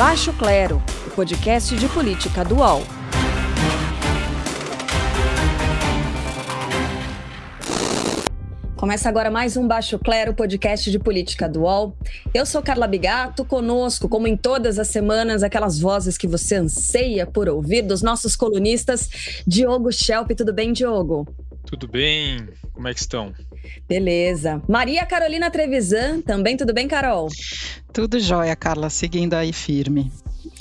Baixo Clero, o podcast de política do UOL. Começa agora mais um Baixo Clero, podcast de política do UOL. Eu sou Carla Bigato, conosco, como em todas as semanas, aquelas vozes que você anseia por ouvir dos nossos colunistas, Diogo Schelp. Tudo bem, Diogo? Tudo bem? Como é que estão? Beleza. Maria Carolina Trevisan, também tudo bem, Carol? Tudo jóia, Carla, seguindo aí firme.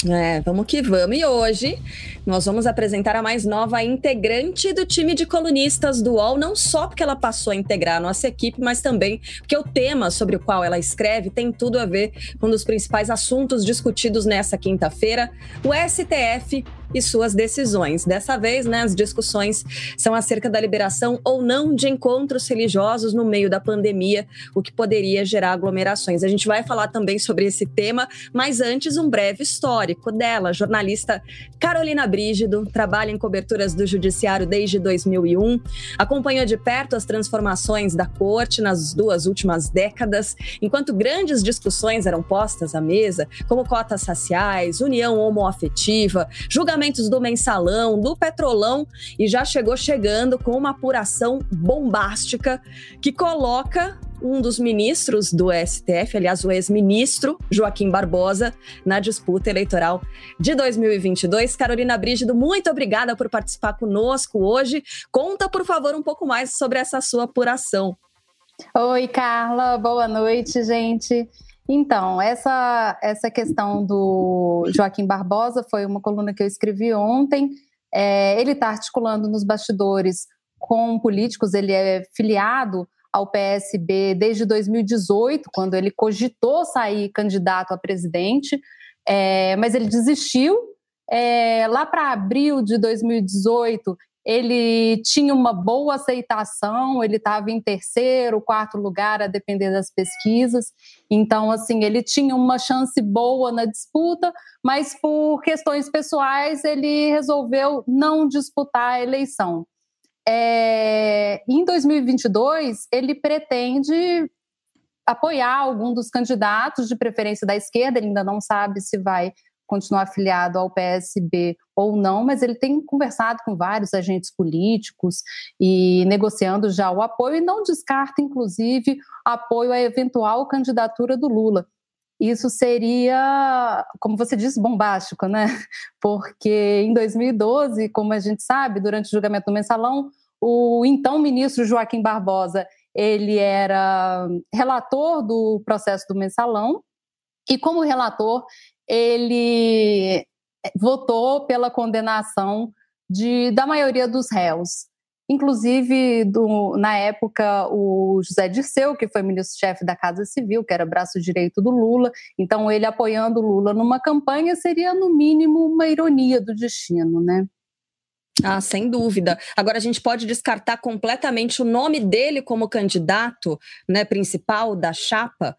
É, vamos que vamos. E hoje nós vamos apresentar a mais nova integrante do time de colunistas do UOL, não só porque ela passou a integrar a nossa equipe, mas também porque o tema sobre o qual ela escreve tem tudo a ver com um dos principais assuntos discutidos nessa quinta-feira, o STF e suas decisões. Dessa vez, né, as discussões são acerca da liberação ou não de encontros religiosos no meio da pandemia, o que poderia gerar aglomerações. A gente vai falar também sobre esse tema, mas antes um breve histórico dela, jornalista Carolina Brígido, trabalha em coberturas do judiciário desde 2001, acompanhou de perto as transformações da corte nas duas últimas décadas, enquanto grandes discussões eram postas à mesa, como cotas raciais, união homoafetiva, julgamento julgamentos do mensalão, do petrolão e já chegou chegando com uma apuração bombástica que coloca um dos ministros do STF, aliás, o ex-ministro Joaquim Barbosa, na disputa eleitoral de 2022. Carolina Brígido, muito obrigada por participar conosco hoje. Conta, por favor, um pouco mais sobre essa sua apuração. Oi, Carla, boa noite, gente. Então, essa, essa questão do Joaquim Barbosa foi uma coluna que eu escrevi ontem. É, ele está articulando nos bastidores com políticos, ele é filiado ao PSB desde 2018, quando ele cogitou sair candidato a presidente, é, mas ele desistiu. É, lá para abril de 2018, ele tinha uma boa aceitação, ele estava em terceiro, quarto lugar, a depender das pesquisas. Então, assim, ele tinha uma chance boa na disputa, mas por questões pessoais ele resolveu não disputar a eleição. É, em 2022, ele pretende apoiar algum dos candidatos, de preferência da esquerda, ele ainda não sabe se vai continuar afiliado ao PSB ou não, mas ele tem conversado com vários agentes políticos e negociando já o apoio e não descarta, inclusive, apoio à eventual candidatura do Lula. Isso seria, como você disse, bombástico, né? Porque em 2012, como a gente sabe, durante o julgamento do mensalão, o então ministro Joaquim Barbosa ele era relator do processo do mensalão e como relator ele votou pela condenação de, da maioria dos réus. Inclusive, do, na época, o José Dirceu, que foi ministro-chefe da Casa Civil, que era braço direito do Lula, então ele apoiando o Lula numa campanha seria, no mínimo, uma ironia do destino, né? Ah, sem dúvida. Agora a gente pode descartar completamente o nome dele como candidato, né, principal da chapa.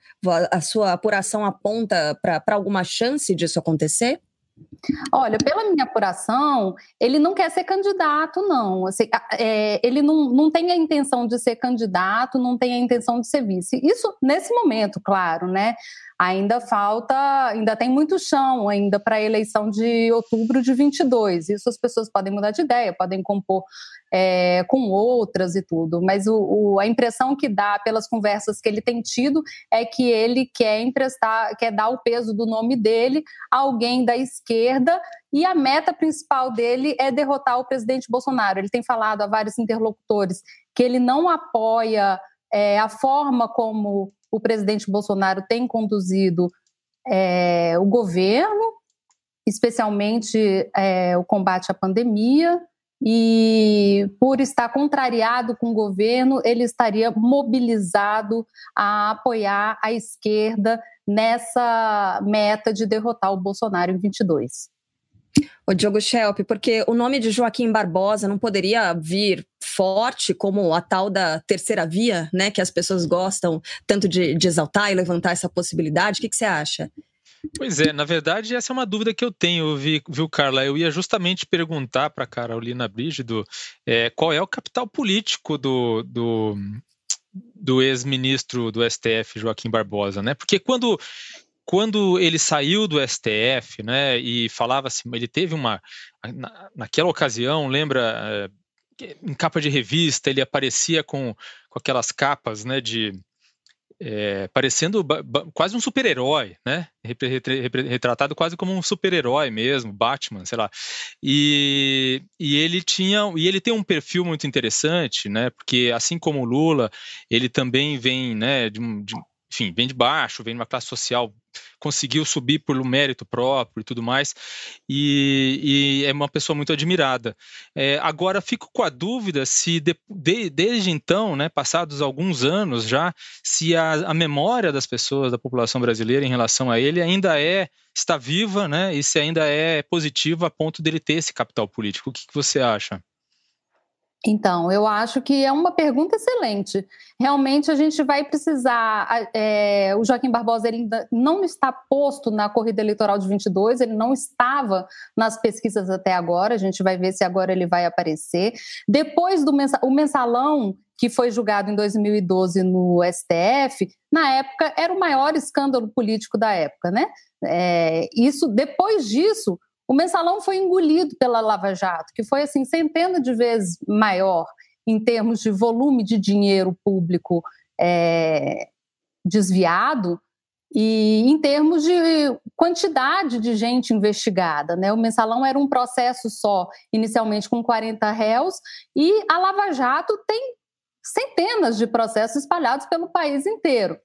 A sua apuração aponta para alguma chance disso acontecer? Olha, pela minha apuração, ele não quer ser candidato, não. Assim, é, ele não, não tem a intenção de ser candidato, não tem a intenção de ser vice. Isso nesse momento, claro, né? ainda falta, ainda tem muito chão ainda para a eleição de outubro de 22. Isso as pessoas podem mudar de ideia, podem compor é, com outras e tudo. Mas o, o, a impressão que dá pelas conversas que ele tem tido é que ele quer emprestar, quer dar o peso do nome dele a alguém da esquerda e a meta principal dele é derrotar o presidente Bolsonaro. Ele tem falado a vários interlocutores que ele não apoia é, a forma como o presidente Bolsonaro tem conduzido é, o governo, especialmente é, o combate à pandemia, e por estar contrariado com o governo, ele estaria mobilizado a apoiar a esquerda nessa meta de derrotar o Bolsonaro em 22. O Diogo Schelp, porque o nome de Joaquim Barbosa não poderia vir forte como a tal da terceira via, né, que as pessoas gostam tanto de, de exaltar e levantar essa possibilidade. O que, que você acha? Pois é, na verdade, essa é uma dúvida que eu tenho, viu, Carla? Eu ia justamente perguntar para a Carolina Brígido é, qual é o capital político do, do, do ex-ministro do STF, Joaquim Barbosa, né? Porque quando quando ele saiu do STF, né, e falava assim, ele teve uma, na, naquela ocasião, lembra, é, em capa de revista, ele aparecia com, com aquelas capas, né, de é, parecendo quase um super-herói, né? Retratado quase como um super-herói mesmo, Batman, sei lá. E, e ele tinha, e ele tem um perfil muito interessante, né? Porque assim como o Lula, ele também vem, né, de, de enfim, vem de baixo, vem de uma classe social, conseguiu subir por mérito próprio e tudo mais, e, e é uma pessoa muito admirada. É, agora, fico com a dúvida se de, de, desde então, né, passados alguns anos já, se a, a, memória das pessoas, da população brasileira em relação a ele ainda é, está viva, né, e se ainda é positiva a ponto dele ter esse capital político. O que, que você acha? Então, eu acho que é uma pergunta excelente. Realmente a gente vai precisar. É, o Joaquim Barbosa ele ainda não está posto na corrida eleitoral de 22, ele não estava nas pesquisas até agora. A gente vai ver se agora ele vai aparecer. Depois do o mensalão que foi julgado em 2012 no STF, na época era o maior escândalo político da época, né? É, isso depois disso o mensalão foi engolido pela Lava Jato, que foi assim centenas de vezes maior em termos de volume de dinheiro público é, desviado e em termos de quantidade de gente investigada. Né? O mensalão era um processo só, inicialmente com 40 réus, e a Lava Jato tem centenas de processos espalhados pelo país inteiro.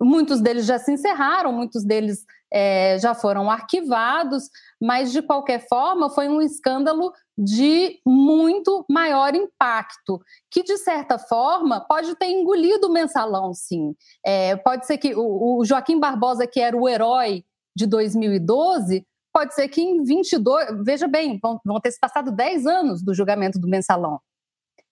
Muitos deles já se encerraram, muitos deles é, já foram arquivados, mas de qualquer forma foi um escândalo de muito maior impacto, que de certa forma pode ter engolido o mensalão, sim. É, pode ser que o, o Joaquim Barbosa, que era o herói de 2012, pode ser que em 22, veja bem, vão, vão ter se passado 10 anos do julgamento do mensalão.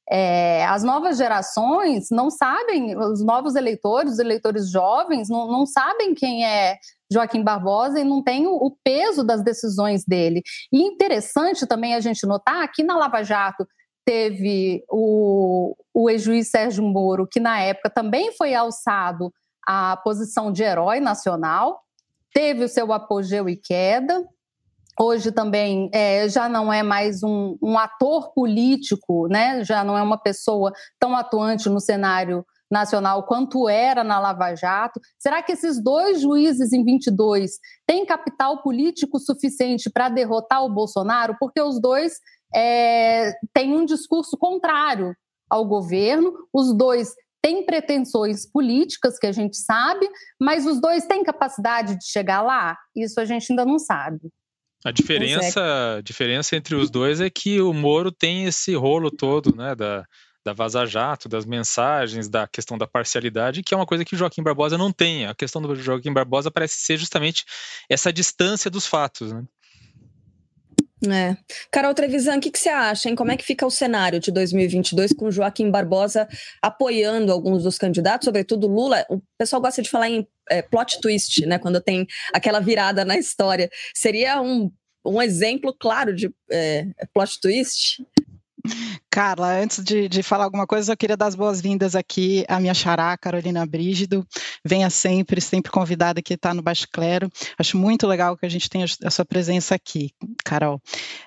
É, as novas gerações não sabem, os novos eleitores, os eleitores jovens, não, não sabem quem é Joaquim Barbosa e não tem o, o, peso das decisões dele. E interessante também a gente notar que na Lava Jato teve o, o ex-juiz Sérgio Moro, que na época também foi alçado à posição de herói nacional, teve o seu apogeu e queda, hoje também é, já não é mais um, um, ator político, né? já não é uma pessoa tão atuante no cenário nacional quanto era na Lava Jato. Será que esses dois juízes em 22 têm capital político suficiente para derrotar o Bolsonaro? Porque os dois é, têm um discurso contrário ao governo, os dois têm pretensões políticas, que a gente sabe, mas os dois têm capacidade de chegar lá? Isso a gente ainda não sabe. A diferença, diferença entre os dois é que o Moro tem esse rolo todo, né, da, da Vaza Jato, das mensagens, da questão da parcialidade, que é uma coisa que o Joaquim Barbosa não tem. A questão do Joaquim Barbosa parece ser justamente essa distância dos fatos, né? É. Carol Trevisan, o que, que, você acha, hein? Como é que fica o cenário de 2022 com Joaquim Barbosa apoiando alguns dos candidatos, sobretudo Lula? O pessoal gosta de falar em é, plot twist, né? Quando tem aquela virada na história. Seria um, um exemplo claro de é, plot twist? Carla, antes de, de falar alguma coisa, eu queria dar as boas-vindas aqui à minha xará, Carolina Brígido. Venha sempre, sempre convidada que está no Baixo Clero. Acho muito legal que a gente tenha a sua presença aqui, Carol.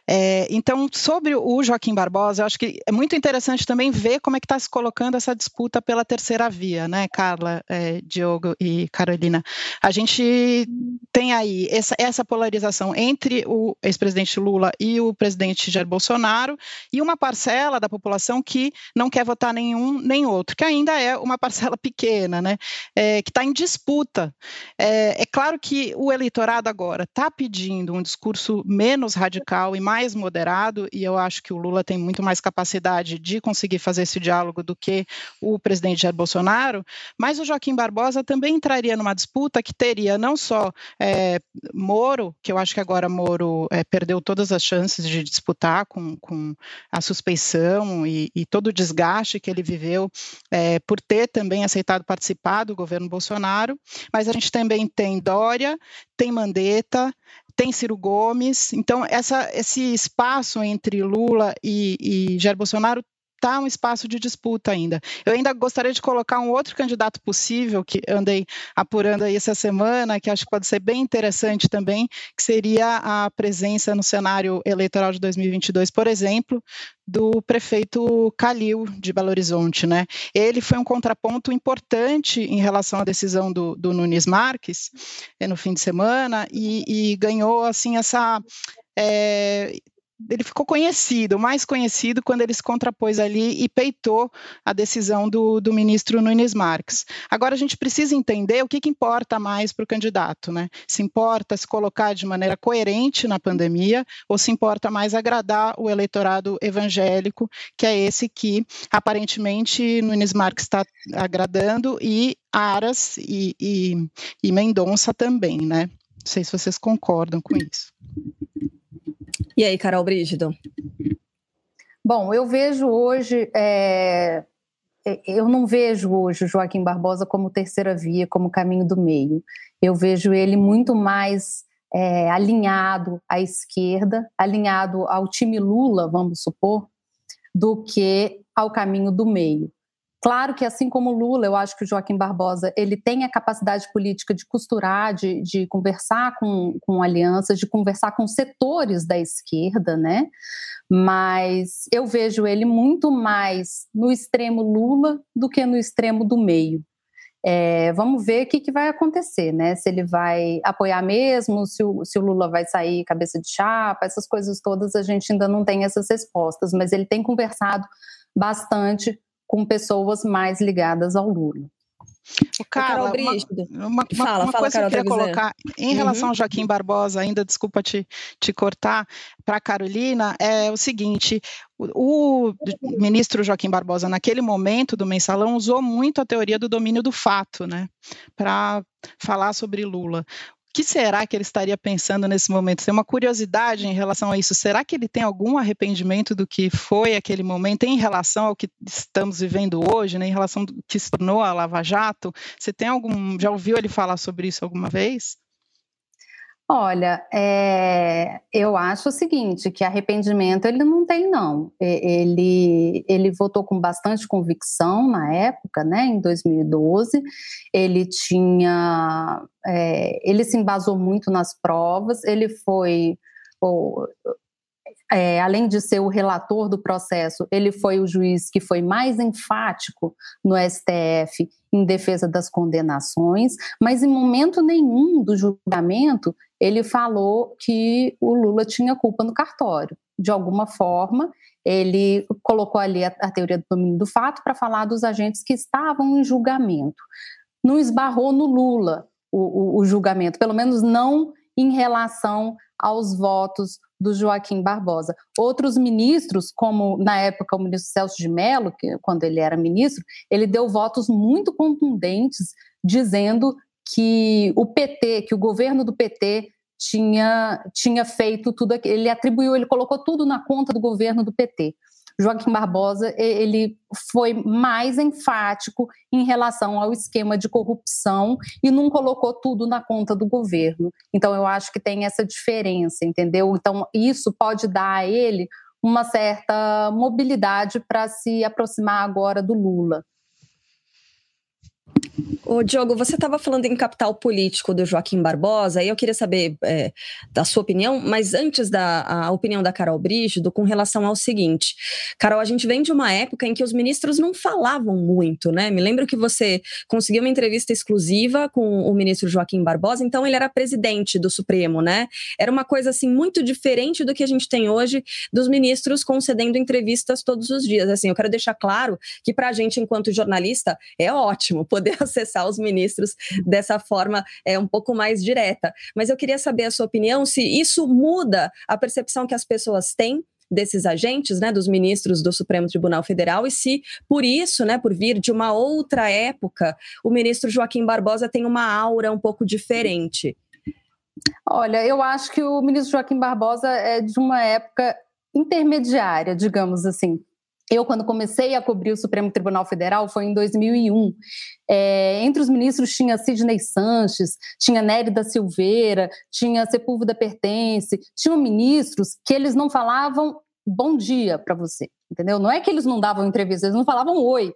É, então, sobre o Joaquim Barbosa, eu acho que é muito interessante também ver como é que está se colocando essa disputa pela terceira via, né, Carla, é, Diogo e Carolina. A gente tem aí essa, essa polarização entre o ex-presidente Lula e o presidente Jair Bolsonaro e uma parcela da população que não quer votar nenhum nem outro, que ainda é uma parcela pequena, né? É, que está em disputa. É, é, claro que o eleitorado agora está pedindo um discurso menos radical e mais moderado, e eu acho que o Lula tem muito mais capacidade de conseguir fazer esse diálogo do que o presidente Jair Bolsonaro, mas o Joaquim Barbosa também entraria numa disputa que teria não só é, Moro, que eu acho que agora Moro é, perdeu todas as chances de disputar com, com a suspeição e, e, todo o desgaste que ele viveu é, por ter também aceitado participar do governo Bolsonaro, mas a gente também tem Dória, tem Mandetta, tem Ciro Gomes, então essa, esse espaço entre Lula e, e Jair Bolsonaro está um espaço de disputa ainda. Eu ainda gostaria de colocar um outro candidato possível que andei apurando aí essa semana, que acho que pode ser bem interessante também, que seria a presença no cenário eleitoral de 2022, por exemplo, do prefeito Calil de Belo Horizonte, né? Ele foi um contraponto importante em relação à decisão do, do Nunes Marques eh, no fim de semana e, e ganhou assim essa é, ele ficou conhecido, mais conhecido quando ele se contrapôs ali e peitou a decisão do, do ministro Nunes Marques. Agora a gente precisa entender o que, que importa mais para o candidato, né? Se importa se colocar de maneira coerente na pandemia ou se importa mais agradar o eleitorado evangélico, que é esse que aparentemente Nunes Marques está agradando e Aras e, e, e Mendonça também, né? Não sei se vocês concordam com isso. E aí, Carol Brígido? Bom, eu vejo hoje, é, é, eu não vejo hoje o Joaquim Barbosa como terceira via, como caminho do meio. Eu vejo ele muito mais é, alinhado à esquerda, alinhado ao time Lula, vamos supor, do que ao caminho do meio. Claro que, assim como Lula, eu acho que o Joaquim Barbosa ele tem a capacidade política de costurar, de, de conversar com, com alianças, de conversar com setores da esquerda, né? Mas eu vejo ele muito mais no extremo Lula do que no extremo do meio. É, vamos ver o que, que, vai acontecer, né? Se ele vai apoiar mesmo, se o, se o, Lula vai sair cabeça de chapa, essas coisas todas a gente ainda não tem essas respostas, mas ele tem conversado bastante com pessoas mais ligadas ao Lula. O Carla, uma, uma, fala, uma fala, coisa Carol, que eu queria colocar em relação uhum. ao Joaquim Barbosa, ainda desculpa te, te cortar, para a Carolina, é o seguinte: o, o, ministro Joaquim Barbosa, naquele momento do mensalão, usou muito a teoria do domínio do fato, né, para falar sobre Lula que será que ele estaria pensando nesse momento? Tem uma curiosidade em relação a isso. Será que ele tem algum arrependimento do que foi aquele momento em relação ao que estamos vivendo hoje, né? em relação ao que se tornou a Lava Jato? Você tem algum, já ouviu ele falar sobre isso alguma vez? Olha, é, eu acho o seguinte, que arrependimento ele não tem não. Ele, ele votou com bastante convicção na época, né, em 2012. Ele tinha, é, ele se embasou muito nas provas. Ele foi, é, além de ser o relator do processo, ele foi o juiz que foi mais enfático no STF em defesa das condenações, mas em momento nenhum do julgamento ele falou que o Lula tinha culpa no cartório. De alguma forma, ele colocou ali a, a teoria do domínio do fato para falar dos agentes que estavam em julgamento. Não esbarrou no Lula o, o, o julgamento, pelo menos não em relação aos votos do Joaquim Barbosa. Outros ministros, como na época o ministro Celso de Mello, que, quando ele era ministro, ele deu votos muito contundentes dizendo que o PT, que o governo do PT tinha, tinha feito tudo aquilo, ele atribuiu, ele colocou tudo na conta do governo do PT. Joaquim Barbosa ele foi mais enfático em relação ao esquema de corrupção e não colocou tudo na conta do governo. Então eu acho que tem essa diferença, entendeu? Então isso pode dar a ele uma certa mobilidade para se aproximar agora do Lula. O Diogo, você estava falando em capital político do Joaquim Barbosa, e eu queria saber é, da sua opinião, mas antes da opinião da Carol Brígido, com relação ao seguinte. Carol, a gente vem de uma época em que os ministros não falavam muito, né? Me lembro que você conseguiu uma entrevista exclusiva com o ministro Joaquim Barbosa, então ele era presidente do Supremo, né? Era uma coisa assim muito diferente do que a gente tem hoje dos ministros concedendo entrevistas todos os dias. Assim, eu quero deixar claro que para a gente, enquanto jornalista, é ótimo poder acessar os ministros dessa forma é, um pouco mais direta. Mas eu queria saber a sua opinião se isso muda a percepção que as pessoas têm desses agentes, né, dos ministros do Supremo Tribunal Federal, e se por isso, né, por vir de uma outra época, o ministro Joaquim Barbosa tem uma aura um pouco diferente. Olha, eu acho que o ministro Joaquim Barbosa é de uma época intermediária, digamos assim. Eu, quando comecei a cobrir o Supremo Tribunal Federal, foi em 2001. É, entre os ministros tinha Sidney Sanches, tinha Nery da Silveira, tinha Sepúlveda Pertence, tinham ministros que eles não falavam bom dia para você, entendeu? Não é que eles não davam entrevista, eles não falavam oi.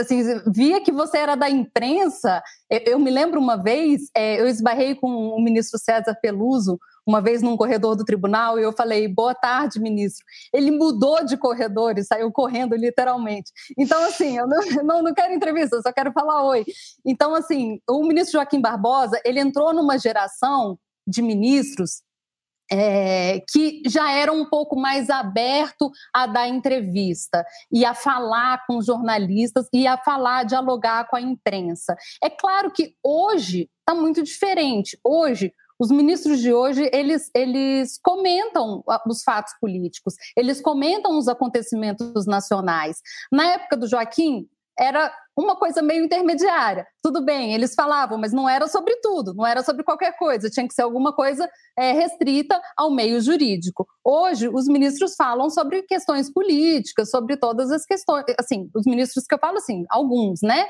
Assim, via que você era da imprensa. Eu, eu me lembro uma vez, é, eu esbarrei com o ministro César Peluso, uma vez num corredor do tribunal, e eu falei, boa tarde, ministro. Ele mudou de corredor e saiu correndo, literalmente. Então, assim, eu não, não, não quero entrevista, eu só quero falar oi. Então, assim, o ministro Joaquim Barbosa, ele entrou numa geração de ministros é, que já era um pouco mais aberto a dar entrevista e a falar com jornalistas e a falar, dialogar com a imprensa. É claro que hoje está muito diferente. Hoje, os ministros de hoje, eles, eles comentam os fatos políticos, eles comentam os acontecimentos nacionais. Na época do Joaquim, era uma coisa meio intermediária. Tudo bem, eles falavam, mas não era sobre tudo, não era sobre qualquer coisa, tinha que ser alguma coisa é, restrita ao meio jurídico. Hoje, os ministros falam sobre questões políticas, sobre todas as questões, assim, os ministros que eu falo, assim, alguns, né?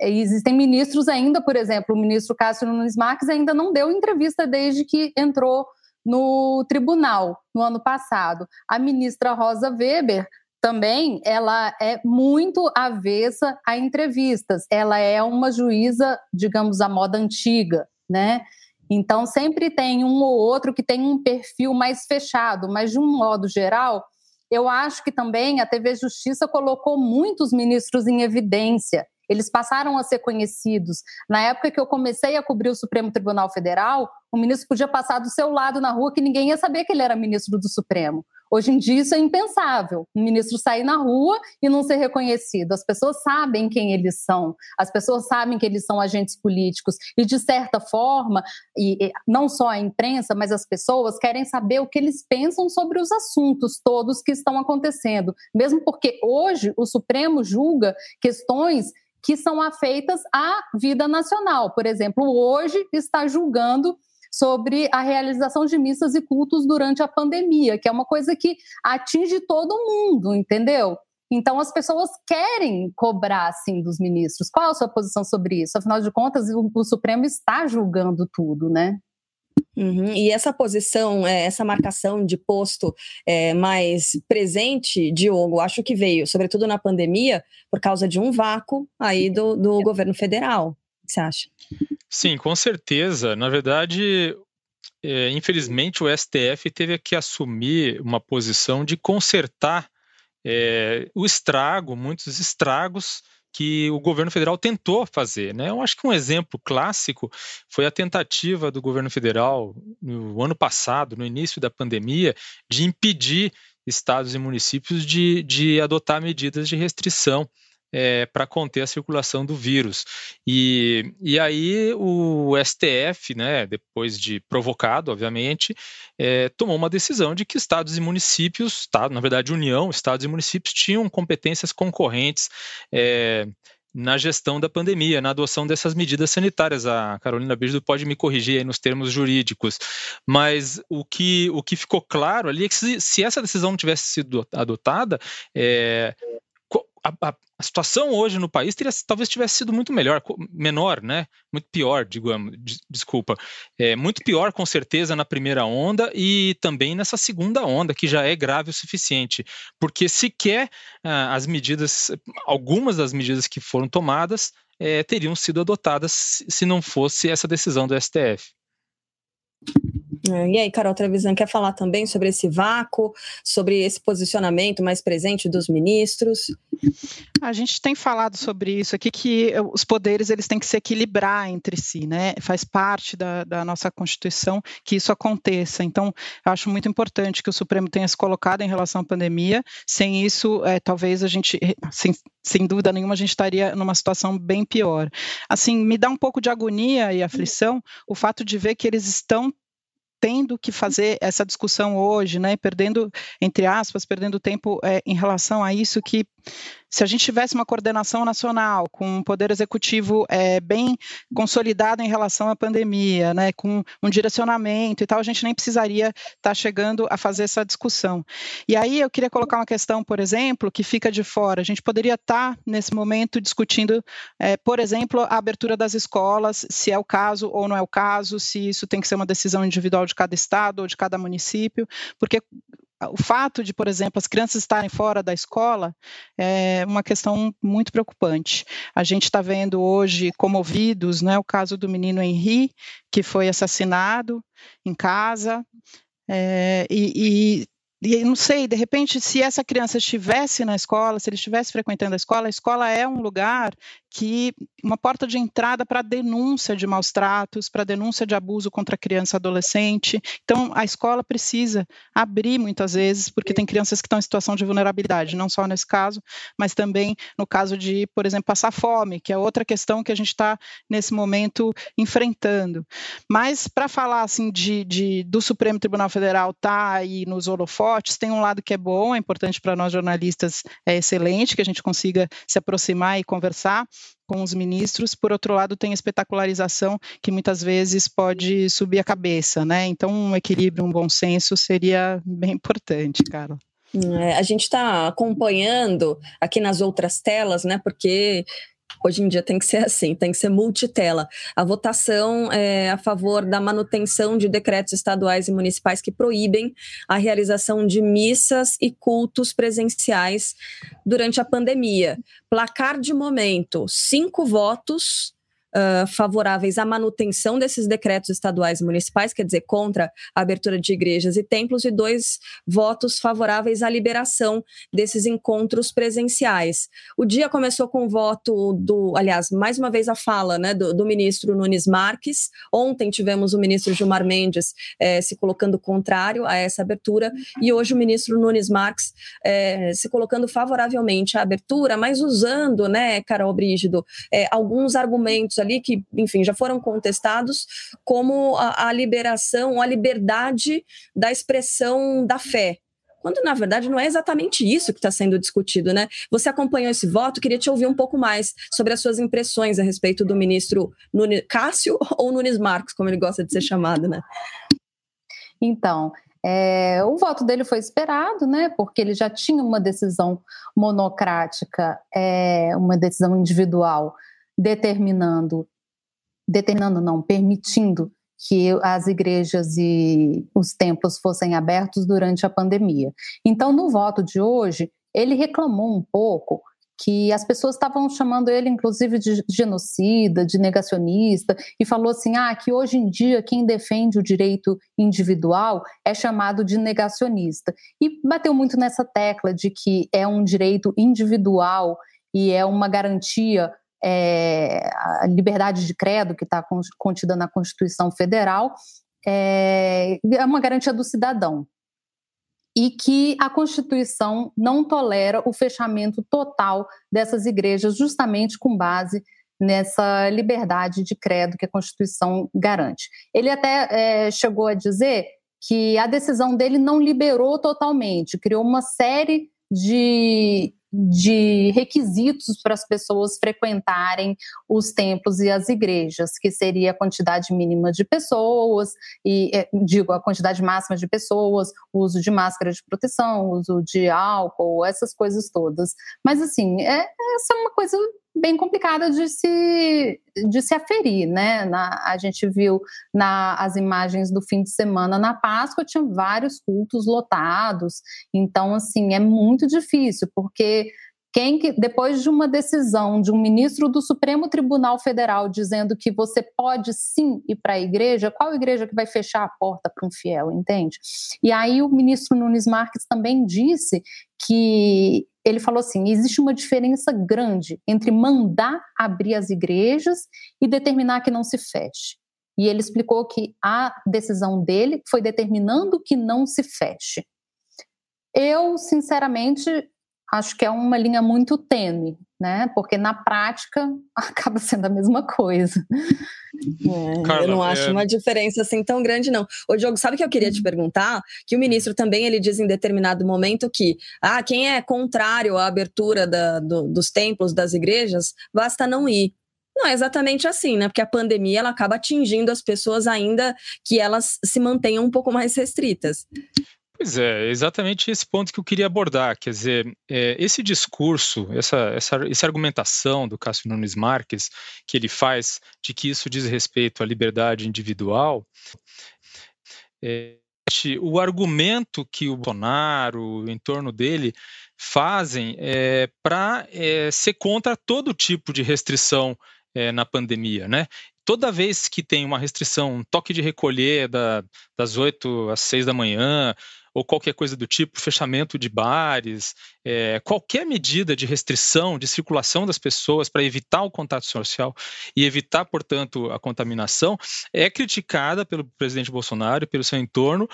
Existem ministros ainda, por exemplo, o ministro Cássio Nunes Marques ainda não deu entrevista desde que entrou no tribunal no ano passado. A ministra Rosa Weber também ela é muito avessa a entrevistas. Ela é uma juíza, digamos, à moda antiga, né? Então sempre tem um ou outro que tem um perfil mais fechado, mas de um modo geral, eu acho que também a TV Justiça colocou muitos ministros em evidência. Eles passaram a ser conhecidos. Na época que eu comecei a cobrir o Supremo Tribunal Federal, o ministro podia passar do seu lado na rua que ninguém ia saber que ele era ministro do Supremo. Hoje em dia isso é impensável. Um ministro sair na rua e não ser reconhecido. As pessoas sabem quem eles são. As pessoas sabem que eles são agentes políticos e de certa forma, e, não só a imprensa, mas as pessoas querem saber o que eles pensam sobre os assuntos todos que estão acontecendo. Mesmo porque hoje o Supremo julga questões que são afeitas à vida nacional. Por exemplo, hoje está julgando sobre a realização de missas e cultos durante a pandemia, que é uma coisa que atinge todo mundo, entendeu? Então as pessoas querem cobrar assim dos ministros. Qual a sua posição sobre isso? Afinal de contas, o, o Supremo está julgando tudo, né? Uhum. E essa posição, é, essa marcação de posto é, mais presente, Diogo, acho que veio, sobretudo na pandemia, por causa de um vácuo aí do, do governo federal. O que você acha? Sim, com certeza. Na verdade, é, infelizmente, o STF teve que assumir uma posição de consertar é, o estrago, muitos estragos que o governo federal tentou fazer. Né? Eu acho que um exemplo clássico foi a tentativa do governo federal, no ano passado, no início da pandemia, de impedir estados e municípios de, de adotar medidas de restrição é, para conter a circulação do vírus. E, e aí o STF, né, depois de provocado, obviamente, é, tomou uma decisão de que estados e municípios, tá, na verdade União, estados e municípios tinham competências concorrentes é, na gestão da pandemia, na adoção dessas medidas sanitárias. A Carolina Beijo pode me corrigir aí nos termos jurídicos, mas o que, o que ficou claro ali é que se, se essa decisão não tivesse sido adotada, é, a, a, a, situação hoje no país teria, talvez tivesse sido muito melhor, menor, né? Muito pior, digamos, desculpa. É, muito pior, com certeza, na primeira onda e também nessa segunda onda, que já é grave o suficiente. Porque sequer ah, as medidas, algumas das medidas que foram tomadas, é, teriam sido adotadas se não fosse essa decisão do STF. É, e aí, Carol Trevisan quer falar também sobre esse vácuo, sobre esse posicionamento mais presente dos ministros? A gente tem falado sobre isso aqui, que os poderes eles têm que se equilibrar entre si, né? Faz parte da, da nossa Constituição que isso aconteça. Então, eu acho muito importante que o Supremo tenha se colocado em relação à pandemia. Sem isso, é, talvez a gente, sem, sem dúvida nenhuma, a gente estaria numa situação bem pior. Assim, me dá um pouco de agonia e aflição o fato de ver que eles estão tendo que fazer essa discussão hoje, né, perdendo, entre aspas, perdendo tempo é, em relação a isso que se a gente tivesse uma coordenação nacional com um poder executivo é, bem consolidado em relação à pandemia, né, com um direcionamento e tal, a gente nem precisaria estar tá chegando a fazer essa discussão. E aí eu queria colocar uma questão, por exemplo, que fica de fora. A gente poderia estar tá, nesse momento discutindo, é, por exemplo, a abertura das escolas, se é o caso ou não é o caso, se isso tem que ser uma decisão individual de cada estado ou de cada município, porque o fato de, por exemplo, as crianças estarem fora da escola é uma questão muito preocupante. A gente está vendo hoje comovidos, né, o caso do menino Henri, que foi assassinado em casa, é, e, e e não sei, de repente, se essa criança estivesse na escola, se ele estivesse frequentando a escola, a escola é um lugar que uma porta de entrada para denúncia de maus tratos, para denúncia de abuso contra criança e adolescente. Então, a escola precisa abrir muitas vezes, porque tem crianças que estão em situação de vulnerabilidade, não só nesse caso, mas também no caso de, por exemplo, passar fome, que é outra questão que a gente está nesse momento enfrentando. Mas para falar assim de, de, do Supremo Tribunal Federal tá aí nos holofotes, tem um lado que é bom, é importante para nós jornalistas, é excelente que a gente consiga se aproximar e conversar com os ministros, por outro lado, tem espetacularização que muitas vezes pode subir a cabeça, né? Então, um equilíbrio, um bom senso seria bem importante, Carla. É, a gente está acompanhando aqui nas outras telas, né? Porque Hoje em dia tem que ser assim, tem que ser multitela. A votação é a favor da manutenção de decretos estaduais e municipais que proíbem a realização de missas e cultos presenciais durante a pandemia. Placar de momento: cinco votos uh, favoráveis à manutenção desses decretos estaduais e municipais, quer dizer, contra a abertura de igrejas e templos, e dois votos favoráveis à liberação desses encontros presenciais. O dia começou com o voto do, aliás, mais uma vez a fala né, do, do ministro Nunes Marques. Ontem tivemos o ministro Gilmar Mendes eh, se colocando contrário a essa abertura, e hoje o ministro Nunes Marques eh, se colocando favoravelmente à abertura, mas usando, né, Carol Brígido, eh, alguns argumentos ali que, enfim, já foram contestados, como a, a liberação, a liberdade da expressão da fé, quando na verdade não é exatamente isso que está sendo discutido, né? Você acompanhou esse voto, queria te ouvir um pouco mais sobre as suas impressões a respeito do ministro Nunes, Cássio ou Nunes Marcos, como ele gosta de ser chamado, né? Então, é, o voto dele foi esperado, né? Porque ele já tinha uma decisão monocrática, é, uma decisão individual determinando, determinando não, permitindo que as igrejas e os templos fossem abertos durante a pandemia. Então, no voto de hoje, ele reclamou um pouco que as pessoas estavam chamando ele, inclusive, de genocida, de negacionista, e falou assim: ah, que hoje em dia quem defende o direito individual é chamado de negacionista. E bateu muito nessa tecla de que é um direito individual e é uma garantia é, a liberdade de credo que está contida na Constituição Federal é, é uma garantia do cidadão e que a Constituição não tolera o fechamento total dessas igrejas, justamente com base nessa liberdade de credo que a Constituição garante. Ele até é, chegou a dizer que a decisão dele não liberou totalmente, criou uma série de de requisitos para as pessoas frequentarem os templos e as igrejas, que seria a quantidade mínima de pessoas, e é, digo, a quantidade máxima de pessoas, uso de máscara de proteção, uso de álcool, essas coisas todas. Mas assim, é, essa é uma coisa bem complicada de se, de se aferir, né? Na, a gente viu na, as imagens do fim de semana na Páscoa, tinha vários cultos lotados, então, assim, é muito difícil, porque quem que, depois de uma decisão de um ministro do Supremo Tribunal Federal dizendo que você pode sim ir para a igreja, qual igreja que vai fechar a porta para um fiel, entende? E aí o ministro Nunes Marques também disse que ele falou assim: existe uma diferença grande entre mandar abrir as igrejas e determinar que não se feche. E ele explicou que a decisão dele foi determinando que não se feche. Eu, sinceramente, acho que é uma linha muito tênue, né? Porque na prática acaba sendo a mesma coisa. É, Carla, eu não acho é... uma diferença assim tão grande, não. Ô, Diogo, sabe o que eu queria te uhum. perguntar? Que o ministro também ele diz em determinado momento que ah, quem é contrário à abertura da, do, dos templos, das igrejas, basta não ir. Não é exatamente assim, né? Porque a pandemia ela acaba atingindo as pessoas ainda que elas se mantenham um pouco mais restritas. Pois é, exatamente esse ponto que eu queria abordar. Quer dizer, é, esse discurso, essa, essa, essa argumentação do Cássio Nunes Marques, que ele faz de que isso diz respeito à liberdade individual, é, o argumento que o Bolsonaro, em torno dele, fazem é, para é, ser contra todo tipo de restrição é, na pandemia, né? Toda vez que tem uma restrição, um toque de recolher da, das 8 às 6 da manhã, ou qualquer coisa do tipo, fechamento de bares, é, qualquer medida de restrição de circulação das pessoas para evitar o contato social e evitar, portanto, a contaminação, é criticada pelo presidente Bolsonaro e pelo seu entorno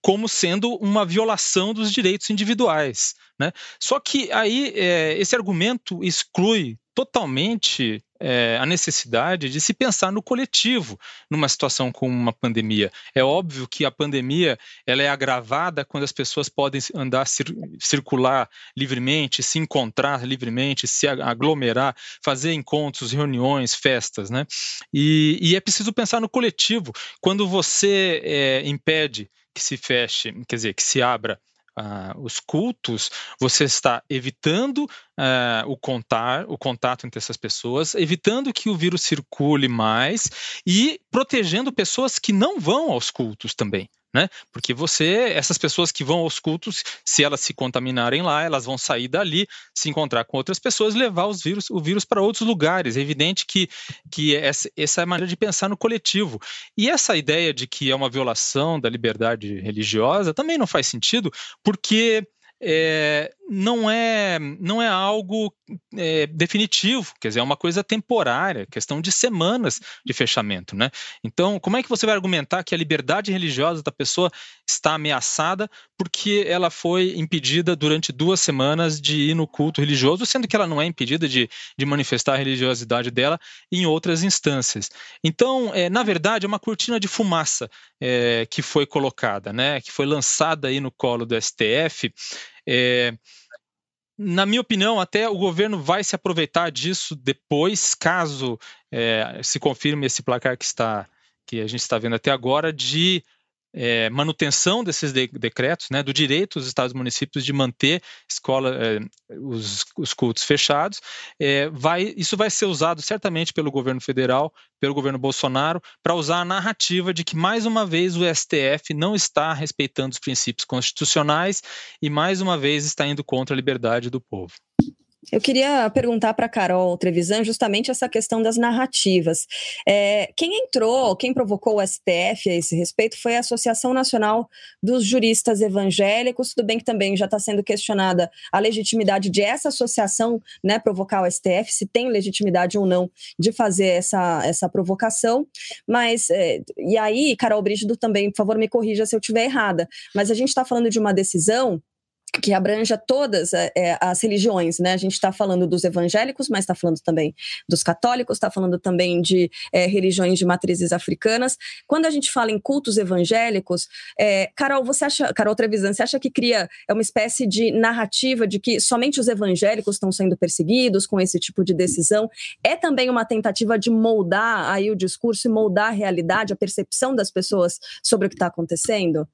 como sendo uma violação dos direitos individuais. Né? Só que aí é, esse argumento exclui totalmente é, a necessidade de se pensar no coletivo numa situação como uma pandemia. É óbvio que a pandemia ela é agravada quando as pessoas podem andar, cir circular livremente, se encontrar livremente, se aglomerar, fazer encontros, reuniões, festas, né? E, e é preciso pensar no coletivo. Quando você é, impede que se feche, quer dizer, que se abra uh, os cultos, você está evitando uh, o, contar, o contato entre essas pessoas, evitando que o vírus circule mais e protegendo pessoas que não vão aos cultos também né? Porque você, essas pessoas que vão aos cultos, se elas se contaminarem lá, elas vão sair dali, se encontrar com outras pessoas, levar os vírus, o vírus para outros lugares. É evidente que, que essa, essa é a maneira de pensar no coletivo. E essa ideia de que é uma violação da liberdade religiosa também não faz sentido, porque é, não é não é algo é, definitivo, quer dizer, é uma coisa temporária, questão de semanas de fechamento, né? Então, como é que você vai argumentar que a liberdade religiosa da pessoa está ameaçada porque ela foi impedida durante duas semanas de ir no culto religioso, sendo que ela não é impedida de, de manifestar a religiosidade dela em outras instâncias? Então, é, na verdade, é uma cortina de fumaça é, que foi colocada, né? Que foi lançada aí no colo do STF. É, na minha opinião, até o governo vai se aproveitar disso depois, caso é, se confirme esse placar que está que a gente está vendo até agora de é, manutenção desses de decretos, né, do direito dos estados e municípios de manter escola, é, os, os, cultos fechados, é, vai, isso vai ser usado certamente pelo governo federal, pelo governo Bolsonaro, para usar a narrativa de que, mais uma vez, o STF não está respeitando os princípios constitucionais e, mais uma vez, está indo contra a liberdade do povo. Eu queria perguntar para Carol Trevisan justamente essa questão das narrativas. É, quem entrou, quem provocou o STF a esse respeito foi a Associação Nacional dos Juristas Evangélicos. Tudo bem que também já está sendo questionada a legitimidade de essa associação né, provocar o STF, se tem legitimidade ou não de fazer essa, essa provocação. Mas, é, e aí, Carol Brígido também, por favor, me corrija se eu estiver errada. Mas a gente está falando de uma decisão que abranja todas é, é, as religiões, né? A gente está falando dos evangélicos, mas está falando também dos católicos, está falando também de é, religiões de matrizes africanas. Quando a gente fala em cultos evangélicos, é, Carol, você acha, Carol Trevisan, você acha que cria é uma espécie de narrativa de que somente os evangélicos estão sendo perseguidos com esse tipo de decisão? É também uma tentativa de moldar aí o discurso e moldar a realidade, a percepção das pessoas sobre o que está acontecendo?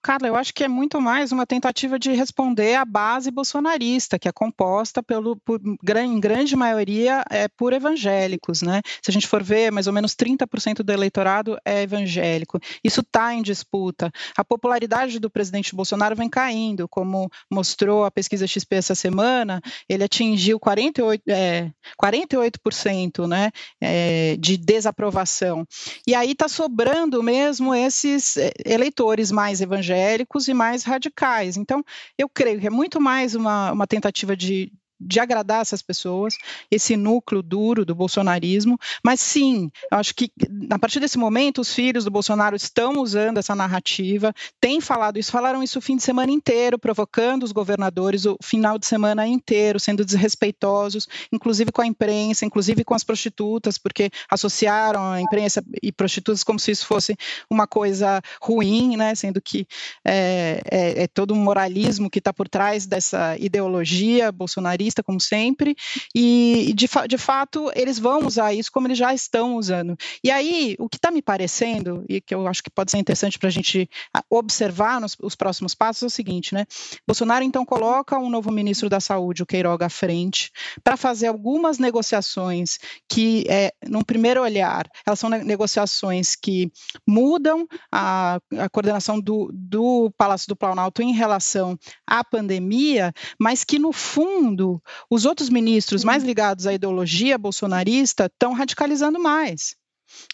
Carla, eu acho que é muito mais uma tentativa de responder à base bolsonarista, que é composta pelo, por, em grande maioria é, por evangélicos. Né? Se a gente for ver, mais ou menos 30% do eleitorado é evangélico. Isso está em disputa. A popularidade do presidente Bolsonaro vem caindo, como mostrou a pesquisa XP essa semana, ele atingiu 48%, é, 48% né, é, de desaprovação. E aí está sobrando mesmo esses é, eleitores mais evangélicos evangélicos e mais radicais. Então, eu creio que é muito mais uma, uma tentativa de, de agradar essas pessoas, esse núcleo duro do bolsonarismo, mas sim, eu acho que a partir desse momento os filhos do Bolsonaro estão usando essa narrativa, têm falado isso, falaram isso o fim de semana inteiro, provocando os governadores o final de semana inteiro, sendo desrespeitosos, inclusive com a imprensa, inclusive com as prostitutas, porque associaram a imprensa e prostitutas como se isso fosse uma coisa ruim, né, sendo que é, é, é todo um moralismo que está por trás dessa ideologia bolsonarista bolsonarista, como sempre, e de, de fato eles vão usar isso como eles já estão usando. E aí, o que está me parecendo, e que eu acho que pode ser interessante para a gente observar nos os próximos passos, é o seguinte, né? Bolsonaro então coloca um novo ministro da Saúde, o Queiroga, à frente, para fazer algumas negociações que, é, num primeiro olhar, elas são negociações que mudam a, a coordenação do, do Palácio do Planalto em relação à pandemia, mas que, no fundo, os outros ministros mais ligados à ideologia bolsonarista estão radicalizando mais.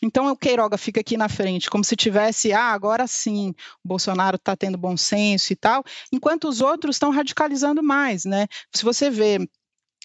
Então o Queiroga fica aqui na frente, como se tivesse, ah, agora sim, o Bolsonaro está tendo bom senso e tal, enquanto os outros estão radicalizando mais, né? Se você vê